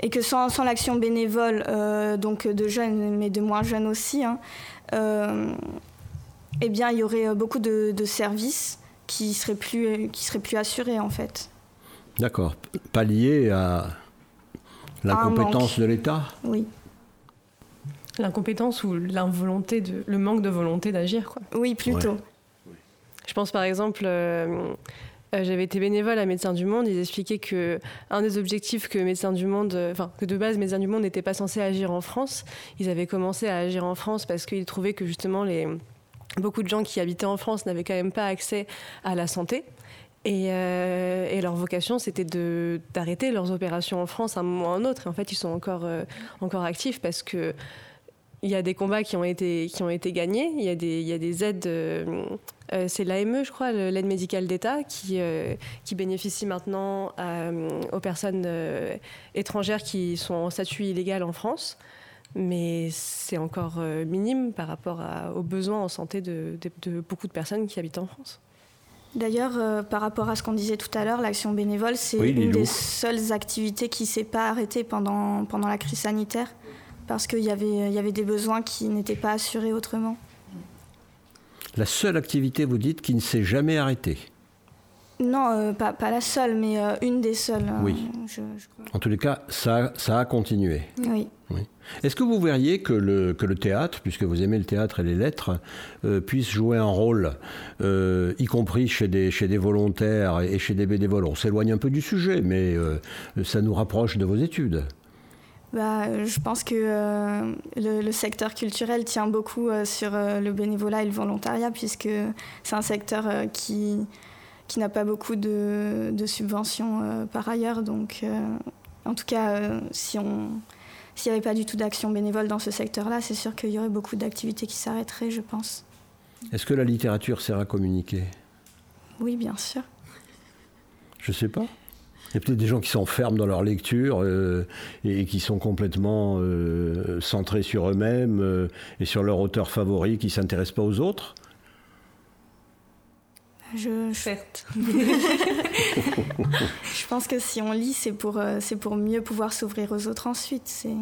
et que sans, sans l'action bénévole, euh, donc de jeunes, mais de moins jeunes aussi, hein, euh, eh bien, il y aurait beaucoup de, services qui seraient plus, qui seraient plus assurés, en fait. D'accord. Pas lié à l'incompétence de l'État? Oui. L'incompétence ou l'involonté, de, le manque de volonté d'agir, quoi. Oui, plutôt. Je pense par exemple, euh, j'avais été bénévole à Médecins du Monde. Ils expliquaient que un des objectifs que Médecins du Monde, euh, enfin que de base Médecins du Monde n'était pas censé agir en France. Ils avaient commencé à agir en France parce qu'ils trouvaient que justement les beaucoup de gens qui habitaient en France n'avaient quand même pas accès à la santé. Et, euh, et, leur vocation, c'était d'arrêter leurs opérations en France à un moment ou à un autre. Et en fait, ils sont encore, encore actifs parce que il y a des combats qui ont été, qui ont été gagnés. Il y a des, il y a des aides. Euh, euh, c'est l'AME, je crois, l'aide médicale d'État, qui, euh, qui bénéficie maintenant aux personnes étrangères qui sont en statut illégal en France. Mais c'est encore minime par rapport aux besoins en santé de, de, beaucoup de personnes qui habitent en France. D'ailleurs, par rapport à ce qu'on disait tout à l'heure, l'action bénévole, c'est une des seules activités qui ne s'est pas arrêtée pendant, pendant la crise sanitaire parce qu'il y avait, y avait des besoins qui n'étaient pas assurés autrement. La seule activité, vous dites, qui ne s'est jamais arrêtée Non, euh, pas, pas, la seule, mais euh, une des seules. Hein, oui. En tous les cas, ça, ça a continué. Oui. oui. Est-ce que vous verriez que le, que le théâtre, puisque vous aimez le théâtre et les lettres, euh, puisse jouer un rôle, y compris chez des, chez des volontaires et chez des bénévoles? On s'éloigne un peu du sujet, mais ça nous rapproche de vos études bah, je pense que euh, le, secteur culturel tient beaucoup euh, sur euh, le bénévolat et le volontariat, puisque c'est un secteur qui, qui n'a pas beaucoup de, de subventions par ailleurs. Donc, en tout cas, si on s'il n'y avait pas du tout d'action bénévole dans ce secteur-là, c'est sûr qu'il y aurait beaucoup d'activités qui s'arrêteraient, je pense. Est-ce que la littérature sert à communiquer? Oui, bien sûr. Je ne sais pas. Il y a peut-être des gens qui s'enferment dans leur lecture euh, et, qui sont complètement euh, centrés sur eux-mêmes euh, et sur leur auteur favori, qui ne s'intéressent pas aux autres. Je, je pense que si on lit, c'est pour, c'est pour mieux pouvoir s'ouvrir aux autres ensuite. C'est...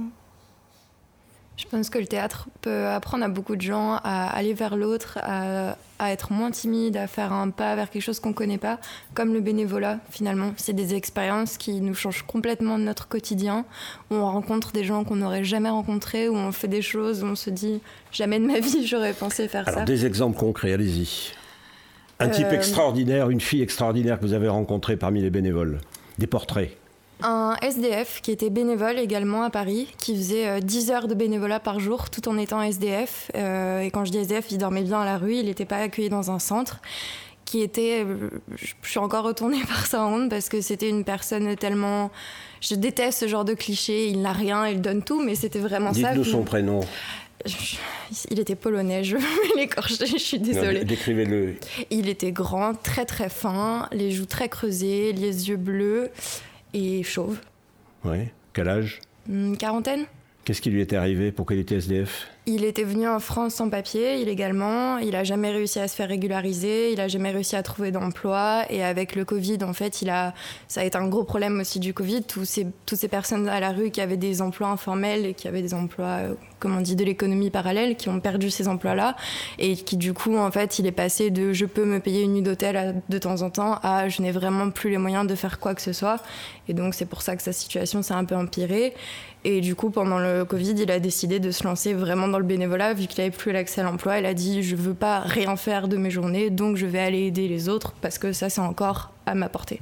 Je pense que le théâtre peut apprendre à beaucoup de gens à aller vers l'autre, à, être moins timide, à faire un pas vers quelque chose qu'on ne connaît pas, comme le bénévolat finalement. C'est des expériences qui nous changent complètement de notre quotidien, où on rencontre des gens qu'on n'aurait jamais rencontrés, où on fait des choses, où on se dit jamais de ma vie j'aurais pensé faire Alors, Des exemples concrets, allez-y. Un type euh, extraordinaire, une fille extraordinaire que vous avez rencontrée parmi les bénévoles. Des portraits. Un SDF qui était bénévole également à Paris, qui faisait 10 euh, heures de bénévolat par jour tout en étant SDF. Euh, et quand je dis SDF, il dormait bien à la rue, il n'était pas accueilli dans un centre qui était, je suis encore retournée par sa honte parce que c'était une personne tellement, je déteste ce genre de cliché, il n'a rien, il donne tout, mais c'était vraiment ça. Dites-nous son prénom. Il était polonais, je vais l'écorcher, je suis désolée. Décrivez-le. Il était grand, très très fin, les joues très creusées, les yeux bleus et chauve. Oui. Quel âge? Une quarantaine. Qu'est-ce qui lui était arrivé? Pour qu'il était SDF il était venu en France sans papier, illégalement. Il n'a jamais réussi à se faire régulariser. Il n'a jamais réussi à trouver d'emploi. Et avec le Covid, en fait, il a, ça a été un gros problème aussi du Covid. Tous toutes ces personnes à la rue qui avaient des emplois informels et qui avaient des emplois, euh, comme on dit, de l'économie parallèle, qui ont perdu ces emplois-là. Et qui, du coup, en fait, il est passé de je peux me payer une nuit d'hôtel de temps en temps à je n'ai vraiment plus les moyens de faire quoi que ce soit. Et donc, c'est pour ça que sa situation s'est un peu empirée. Et du coup, pendant le Covid, il a décidé de se lancer vraiment dans le bénévolat, vu qu'il n'avait plus l'accès à l'emploi. Il a dit Je veux pas rien faire de mes journées, donc je vais aller aider les autres, parce que ça, c'est encore à ma portée.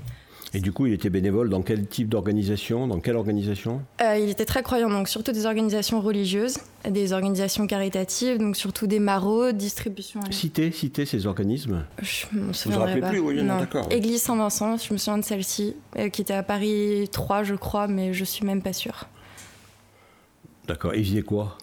Et du coup, il était bénévole dans quel type d'organisation Dans quelle organisation? Euh, Il était très croyant, donc surtout des organisations religieuses, des organisations caritatives, donc surtout des maraudes, distribution. Citez, citez ces organismes. Je me souviens pas. plus, oui, non, d'accord. Église Saint-Vincent, je me souviens de celle-ci, euh, qui était à Paris 3, je crois, mais je suis même pas sûre. D'accord. Et il faisait quoi?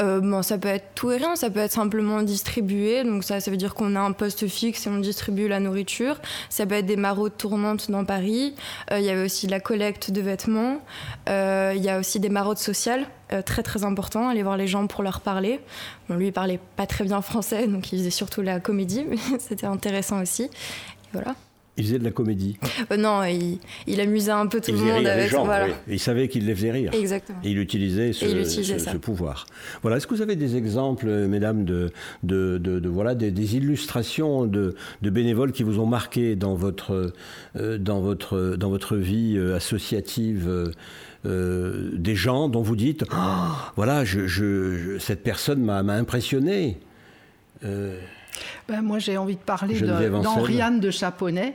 Euh, bon, ça peut être tout et rien, ça peut être simplement distribué, donc ça, ça veut dire qu'on a un poste fixe et on distribue la nourriture. Ça peut être des maraudes tournantes dans Paris. Euh, il y avait aussi la collecte de vêtements. Euh, il y a aussi des maraudes sociales, très très important, aller voir les gens pour leur parler. Bon, lui, il parlait pas très bien français, donc il faisait surtout la comédie, mais c'était intéressant aussi. Voilà. Il faisait de la comédie. Euh, non, il, amusait un peu tout le monde. avec, les gens, Il savait qu'il les faisait rire. Exactement. Et il utilisait ce, pouvoir. Voilà. Est-ce que vous avez des exemples, mesdames, de, de, voilà, des, illustrations de, bénévoles qui vous ont marqué dans votre, euh, dans votre, dans votre vie euh, associative des gens dont vous dites oh, voilà, je, cette personne m'a impressionné ben, Moi, j'ai envie de parler d'Henriane de, de Chaponnet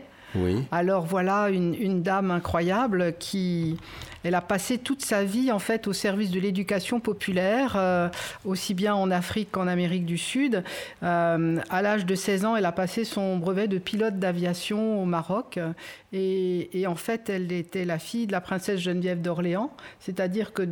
alors voilà une, dame incroyable qui, elle a passé toute sa vie en fait au service de l'éducation populaire, euh, aussi bien en Afrique qu'en Amérique du Sud. Euh, à l'âge de 16 ans, elle a passé son brevet de pilote d'aviation au Maroc. Et, en fait, elle était la fille de la princesse Geneviève d'Orléans, c'est-à-dire que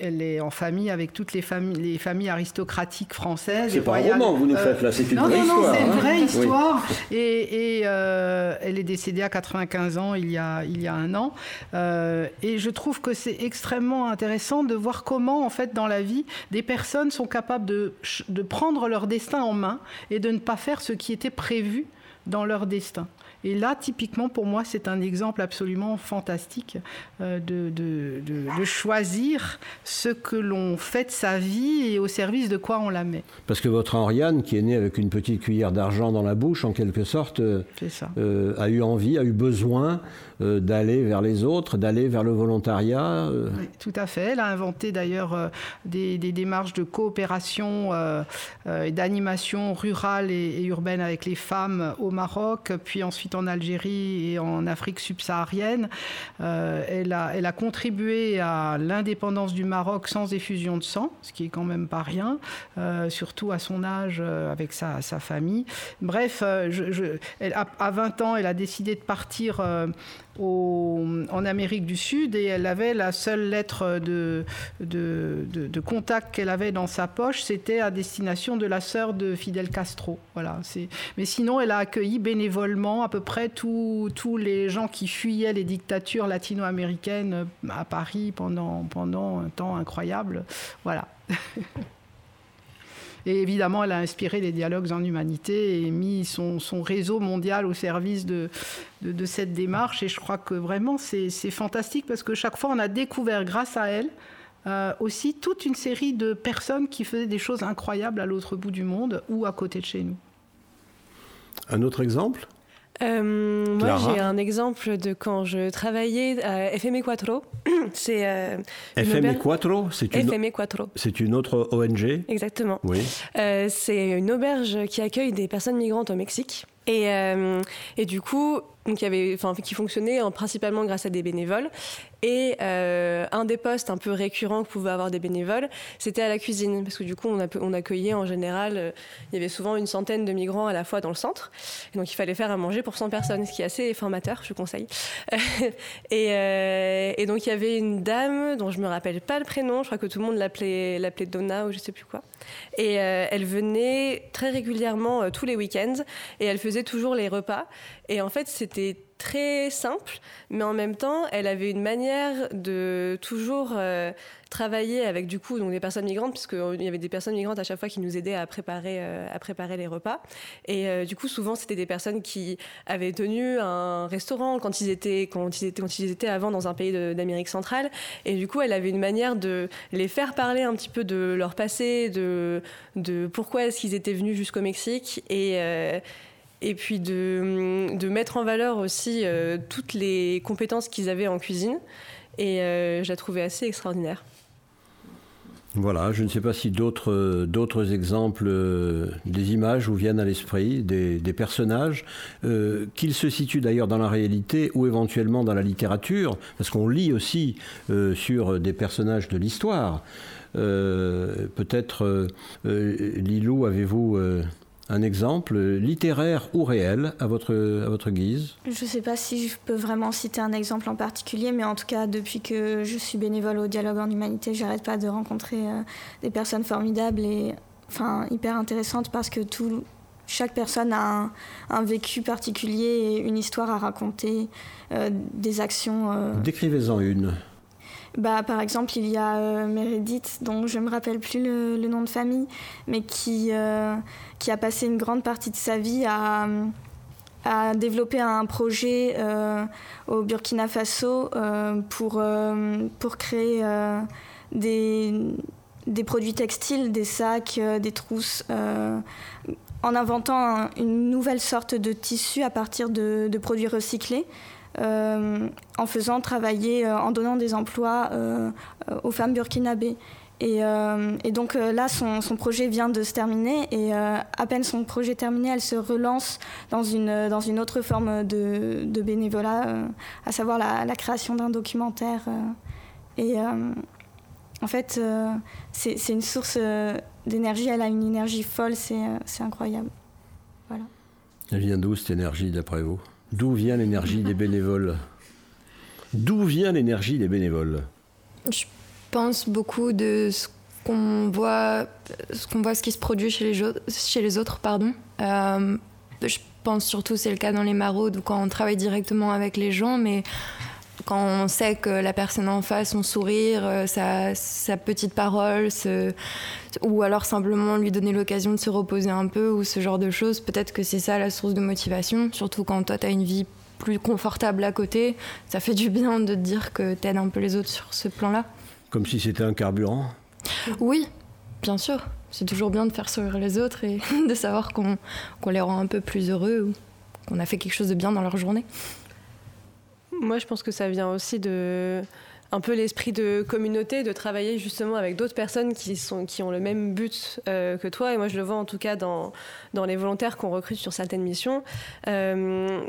elle est en famille avec toutes les familles, les familles aristocratiques françaises. C'est pas un roman vous nous faites là, c'est une vraie histoire. Non, c'est une hein. vraie histoire. Et, euh, elle est décédée à 95 ans il y a, il y a un an. et je trouve que c'est extrêmement intéressant de voir comment, en fait, dans la vie, des personnes sont capables de, de prendre leur destin en main et de ne pas faire ce qui était prévu dans leur destin. Et là, typiquement, pour moi, c'est un exemple absolument fantastique euh, de, de, choisir ce que l'on fait de sa vie et au service de quoi on la met. Parce que votre Henriane, qui est née avec une petite cuillère d'argent dans la bouche, en quelque sorte, euh, euh, a eu envie, a eu besoin d'aller vers les autres, d'aller vers le volontariat. tout à fait. Elle a inventé d'ailleurs des, démarches de coopération et d'animation rurale et, et urbaine avec les femmes au Maroc, puis ensuite en Algérie et en Afrique subsaharienne. Euh, elle, a, contribué à l'indépendance du Maroc sans effusion de sang, ce qui est quand même pas rien, euh, surtout à son âge euh, avec sa, famille. Bref, à, 20 ans, elle a décidé de partir en Amérique du Sud et elle avait la seule lettre de, contact qu'elle avait dans sa poche, c'était à destination de la sœur de Fidel Castro. Voilà, mais sinon, elle a accueilli bénévolement à peu près tous les gens qui fuyaient les dictatures latino-américaines à Paris pendant, pendant un temps incroyable. Voilà. Et évidemment, elle a inspiré les dialogues en humanité et mis son, réseau mondial au service de, cette démarche. Et je crois que vraiment, c'est fantastique parce que chaque fois, on a découvert, grâce à elle, euh, aussi toute une série de personnes qui faisaient des choses incroyables à l'autre bout du monde ou à côté de chez nous. Un autre exemple? Euh, moi, j'ai un exemple de quand je travaillais à FME Quattro. c'est euh, FME Quattro, c'est une, c'est une autre ONG. Exactement. Oui. Euh, c'est une auberge qui accueille des personnes migrantes au Mexique. Et, et du coup, donc, y avait, enfin, qui fonctionnait principalement grâce à des bénévoles. Et euh, un des postes un peu récurrents que pouvaient avoir des bénévoles, c'était à la cuisine. Parce que du coup, on, accueillait en général, euh, il y avait souvent une centaine de migrants à la fois dans le centre. Donc, il fallait faire à manger pour 100 personnes, ce qui est assez formateur, je conseille. et, euh, donc, il y avait une dame dont je me rappelle pas le prénom, je crois que tout le monde l'appelait, Donna ou je sais plus quoi. Et elle venait très régulièrement tous les week-ends et elle faisait toujours les repas. Et en fait, c'était très simple, mais en même temps, elle avait une manière de toujours euh, travailler avec du coup donc des personnes migrantes, puisqu'il y avait des personnes migrantes à chaque fois qui nous aidaient à préparer euh, à préparer les repas. Et euh, du coup, souvent, c'était des personnes qui avaient tenu un restaurant quand ils étaient quand ils étaient quand ils étaient avant dans un pays d'Amérique centrale. Et du coup, elle avait une manière de les faire parler un petit peu de leur passé, de de pourquoi est-ce qu'ils étaient venus jusqu'au Mexique et et puis de, de, mettre en valeur aussi euh, toutes les compétences qu'ils avaient en cuisine. Et euh, je la trouvais assez extraordinaire. Voilà, je ne sais pas si d'autres, d'autres exemples, euh, des images vous viennent à l'esprit, des, des personnages, qu'ils se situent d'ailleurs dans la réalité ou éventuellement dans la littérature, parce qu'on lit aussi sur des personnages de l'histoire. peut-être, Lilou, avez-vous un exemple littéraire ou réel à votre, à votre guise? Je ne sais pas si je peux vraiment citer un exemple en particulier, mais en tout cas, depuis que je suis bénévole au Dialogue en Humanité, j'arrête pas de rencontrer euh, des personnes formidables et enfin, hyper intéressantes parce que tout, chaque personne a un, vécu particulier et une histoire à raconter, euh, des actions. Euh, Décrivez-en une. Bah, par exemple, il y a euh, Meredith, dont je ne me rappelle plus le, nom de famille, mais qui, euh, qui a passé une grande partie de sa vie à, développer un projet euh, au Burkina Faso pour, créer des, produits textiles, des sacs, des trousses en inventant une nouvelle sorte de tissu à partir de produits recyclés. Euh, en faisant travailler, euh, en donnant des emplois euh, aux femmes burkinabées. Et, et, donc là, son, projet vient de se terminer et à peine son projet terminé, elle se relance dans une, dans une autre forme de, de bénévolat, à savoir la, la création d'un documentaire. et en fait, c'est une source d'énergie, elle a une énergie folle, c'est incroyable. Voilà. Elle vient d'où cette énergie d'après vous? D'où vient l'énergie des bénévoles D'où vient l'énergie des bénévoles Je pense beaucoup de ce qu'on voit, ce qu'on voit, ce qui se produit chez les, autres, pardon. Euh, je pense surtout c'est le cas dans les maraudes quand on travaille directement avec les gens, mais quand on sait que la personne en face, son sourire, euh, sa, petite parole, ou alors simplement lui donner l'occasion de se reposer un peu ou ce genre de choses, peut-être que c'est ça la source de motivation, surtout quand toi tu as une vie plus confortable à côté, ça fait du bien de te dire que tu aides un peu les autres sur ce plan-là. Comme si c'était un carburant Oui, bien sûr. C'est toujours bien de faire sourire les autres et de savoir qu'on les rend un peu plus heureux ou qu'on a fait quelque chose de bien dans leur journée. Moi, je pense que ça vient aussi de un peu l'esprit de communauté, de travailler justement avec d'autres personnes qui, sont, qui ont le même but euh, que toi. Et moi, je le vois en tout cas dans, dans les volontaires qu'on recrute sur certaines missions. Euh,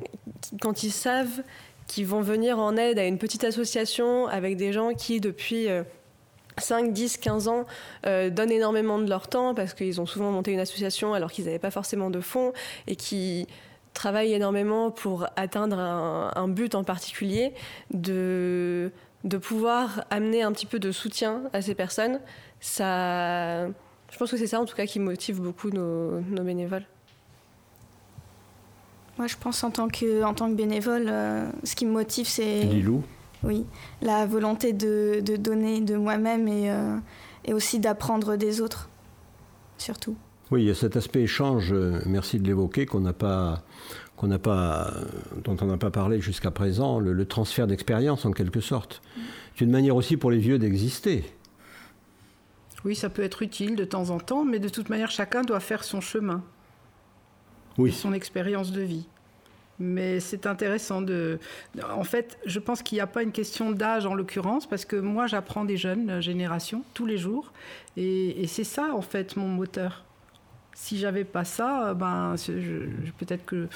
quand ils savent qu'ils vont venir en aide à une petite association avec des gens qui, depuis... 5, 10, 15 ans euh, donnent énormément de leur temps parce qu'ils ont souvent monté une association alors qu'ils n'avaient pas forcément de fonds et qui travaille énormément pour atteindre un, but en particulier, de, de pouvoir amener un petit peu de soutien à ces personnes, ça, je pense que c'est ça en tout cas qui motive beaucoup nos, nos bénévoles. Moi, je pense en tant que, en tant que bénévole, euh, ce qui me motive, c'est. Lilou Oui, la volonté de, de donner de moi-même et, euh, et aussi d'apprendre des autres, surtout. Oui, il y a cet aspect échange, euh, merci de l'évoquer, qu'on n'a pas, qu'on n'a pas, dont on n'a pas parlé jusqu'à présent, le, transfert d'expérience en quelque sorte. C'est une manière aussi pour les vieux d'exister. Oui, ça peut être utile de temps en temps, mais de toute manière, chacun doit faire son chemin. Oui. Son expérience de vie. Mais c'est intéressant de. En fait, je pense qu'il n'y a pas une question d'âge en l'occurrence, parce que moi, j'apprends des jeunes générations tous les jours. Et, et c'est ça, en fait, mon moteur si j'avais pas ça, ben, peut-être que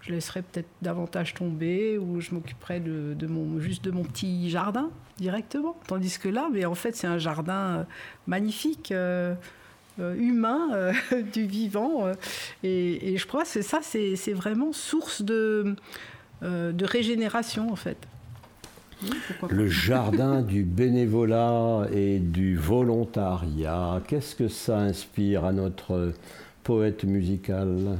je laisserais peut-être davantage tomber ou je m'occuperais de, mon, juste de mon petit jardin directement. Tandis que là, mais en fait, c'est un jardin magnifique. humain, du vivant. et, je crois que ça, c'est vraiment source de, de régénération en fait. Le jardin du bénévolat et du volontariat, qu'est-ce que ça inspire à notre poète musical?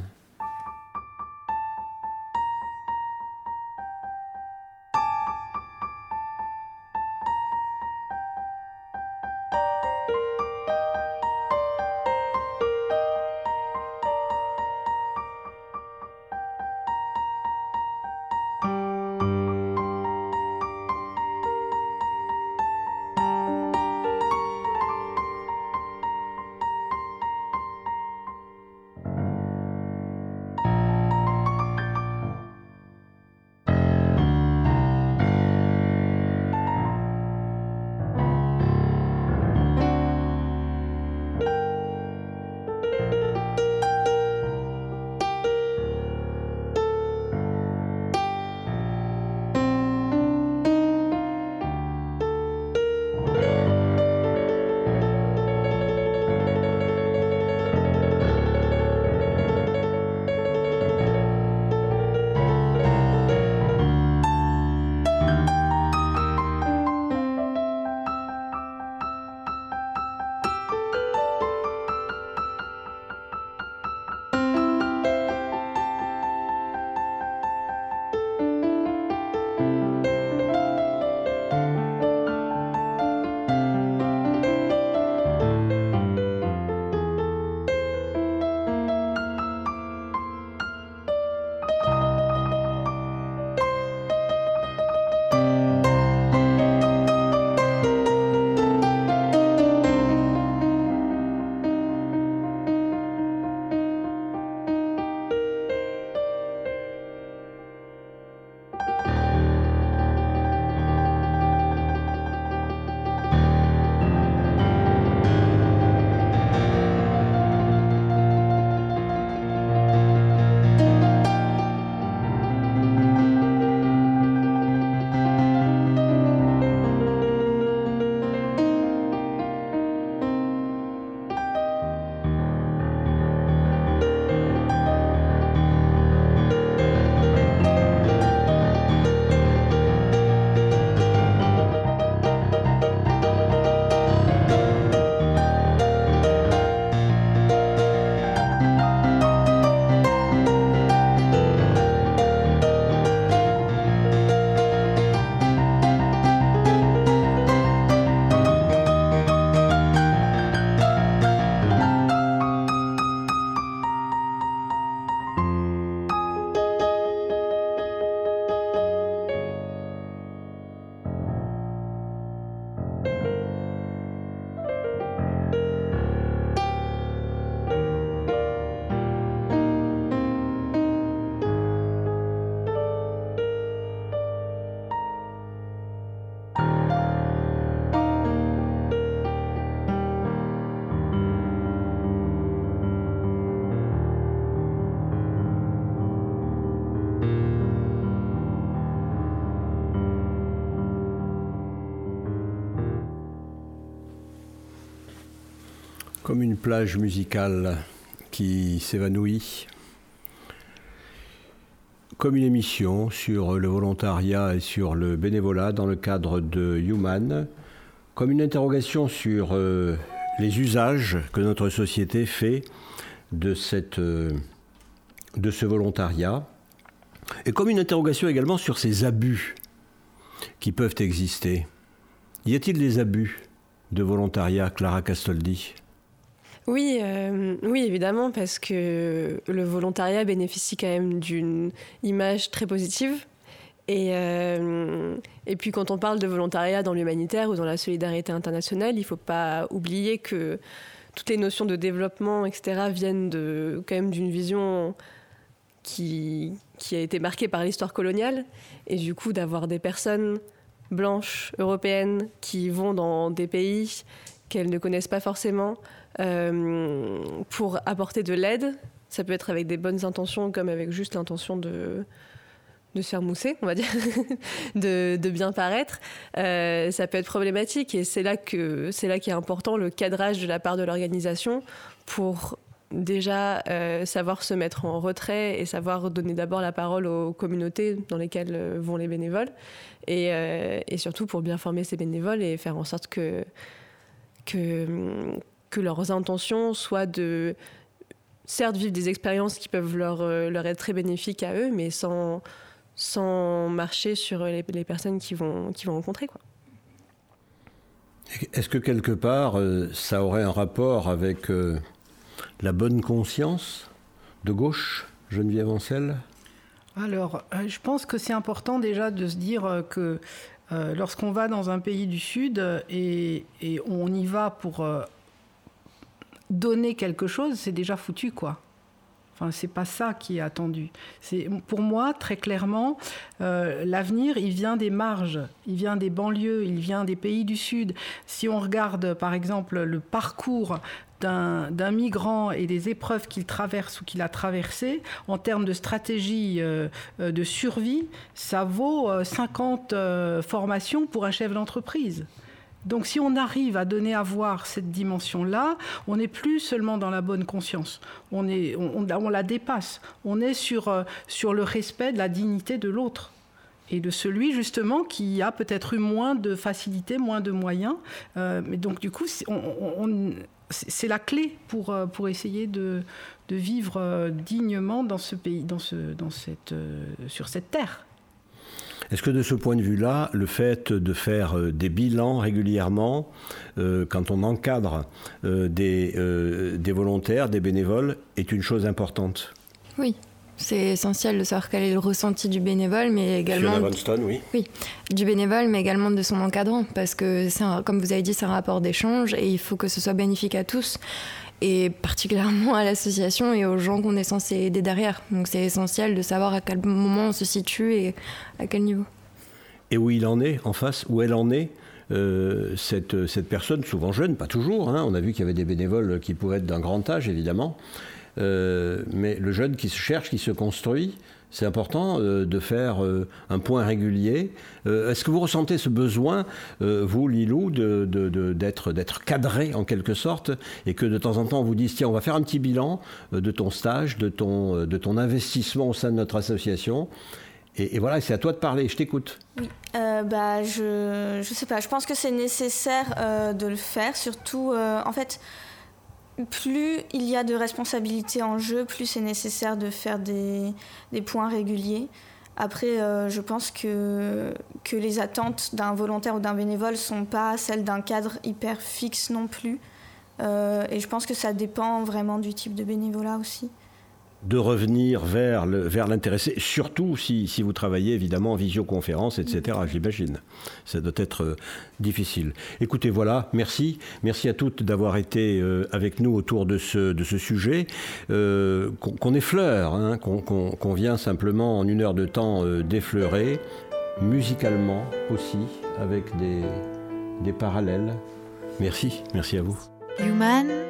Comme une plage musicale qui s'évanouit, comme une émission sur le volontariat et sur le bénévolat dans le cadre de Human, comme une interrogation sur euh, les usages que notre société fait de, cette, euh, de ce volontariat, et comme une interrogation également sur ces abus qui peuvent exister. Y a-t-il des abus de volontariat, Clara Castoldi? Oui, euh, oui, évidemment, parce que le volontariat bénéficie quand même d'une image très positive. Et, euh, et puis quand on parle de volontariat dans l'humanitaire ou dans la solidarité internationale, il ne faut pas oublier que toutes les notions de développement, etc., viennent de, quand même d'une vision qui, qui a été marquée par l'histoire coloniale. Et du coup, d'avoir des personnes blanches, européennes, qui vont dans des pays qu'elles ne connaissent pas forcément, euh, pour apporter de l'aide Ça peut être avec des bonnes intentions comme avec juste l'intention de, se faire mousser, on va dire, de, bien paraître, euh, ça peut être problématique. Et c'est là que c'est qu'est important le cadrage de la part de l'organisation pour déjà euh, savoir se mettre en retrait et savoir donner d'abord la parole aux communautés dans lesquelles vont les bénévoles et, surtout pour bien former ces bénévoles et faire en sorte que, que leurs intentions soient de certes vivre des expériences qui peuvent leur, leur être très bénéfiques à eux mais sans, sans marcher sur les, les personnes qu'ils vont, qui vont rencontrer. Quoi. Est-ce que quelque part ça aurait un rapport avec la bonne conscience de gauche, Geneviève Ancel? Alors, euh, je pense que c'est important déjà de se dire euh, que euh, lorsqu'on va dans un pays du Sud et, et on y va pour euh, donner quelque chose, c'est déjà foutu, quoi. Enfin, c'est pas ça qui est attendu. C'est pour moi très clairement euh, l'avenir. Il vient des marges, il vient des banlieues, il vient des pays du Sud. Si on regarde par exemple le parcours d'un migrant et des épreuves qu'il traverse ou qu'il a traversées, en termes de stratégie euh, de survie, ça vaut euh, 50 euh, formations pour un chef d'entreprise. Donc si on arrive à donner à voir cette dimension-là, on n'est plus seulement dans la bonne conscience, on, la dépasse, on est sur, euh, sur le respect de la dignité de l'autre et de celui justement qui a peut-être eu moins de facilité, moins de moyens. Euh, mais donc du coup, c'est la clé pour, euh, pour essayer de, de vivre dignement dans ce pays, dans ce, dans cette, sur cette terre. Est-ce que de ce point de vue-là, le fait de faire euh, des bilans régulièrement, euh, quand on encadre euh, des, euh, des, volontaires, des bénévoles, est une chose importante? Oui. C'est essentiel de savoir quel est le ressenti du bénévole, mais également oui. oui, du bénévole, mais également de son encadrant, parce que comme vous avez dit, c'est un rapport d'échange et il faut que ce soit bénéfique à tous et particulièrement à l'association et aux gens qu'on est censé aider derrière. Donc c'est essentiel de savoir à quel moment on se situe et à quel niveau. Et où il en est en face, où elle en est euh, cette, cette, personne, souvent jeune, pas toujours, hein, on a vu qu'il y avait des bénévoles qui pouvaient être d'un grand âge évidemment, euh, mais le jeune qui se cherche, qui se construit, c'est important euh, de faire euh, un point régulier. Euh, Est-ce que vous ressentez ce besoin, vous, Lilou, d'être cadré en quelque sorte, et que de temps en temps on vous dise tiens, on va faire un petit bilan de ton stage, de ton, investissement au sein de notre association et, voilà, c'est à toi de parler, je t'écoute. Oui, bah, je ne sais pas, je pense que c'est nécessaire de le faire, surtout en fait, plus il y a de responsabilités en jeu, plus c'est nécessaire de faire des, points réguliers. Après, euh, je pense que, que les attentes d'un volontaire ou d'un bénévole ne sont pas celles d'un cadre hyper fixe non plus. Euh, et je pense que ça dépend vraiment du type de bénévolat aussi de revenir vers l'intéressé, vers surtout si, si, vous travaillez évidemment en visioconférence, etc., j'imagine. Ça doit être euh, difficile. Écoutez, voilà, merci. Merci à toutes d'avoir été euh, avec nous autour de ce, de ce sujet, euh, qu'on qu effleure, hein, qu'on qu qu vient simplement en une heure de temps d'effleurer, musicalement aussi, avec des, des parallèles. Merci, merci à vous. Human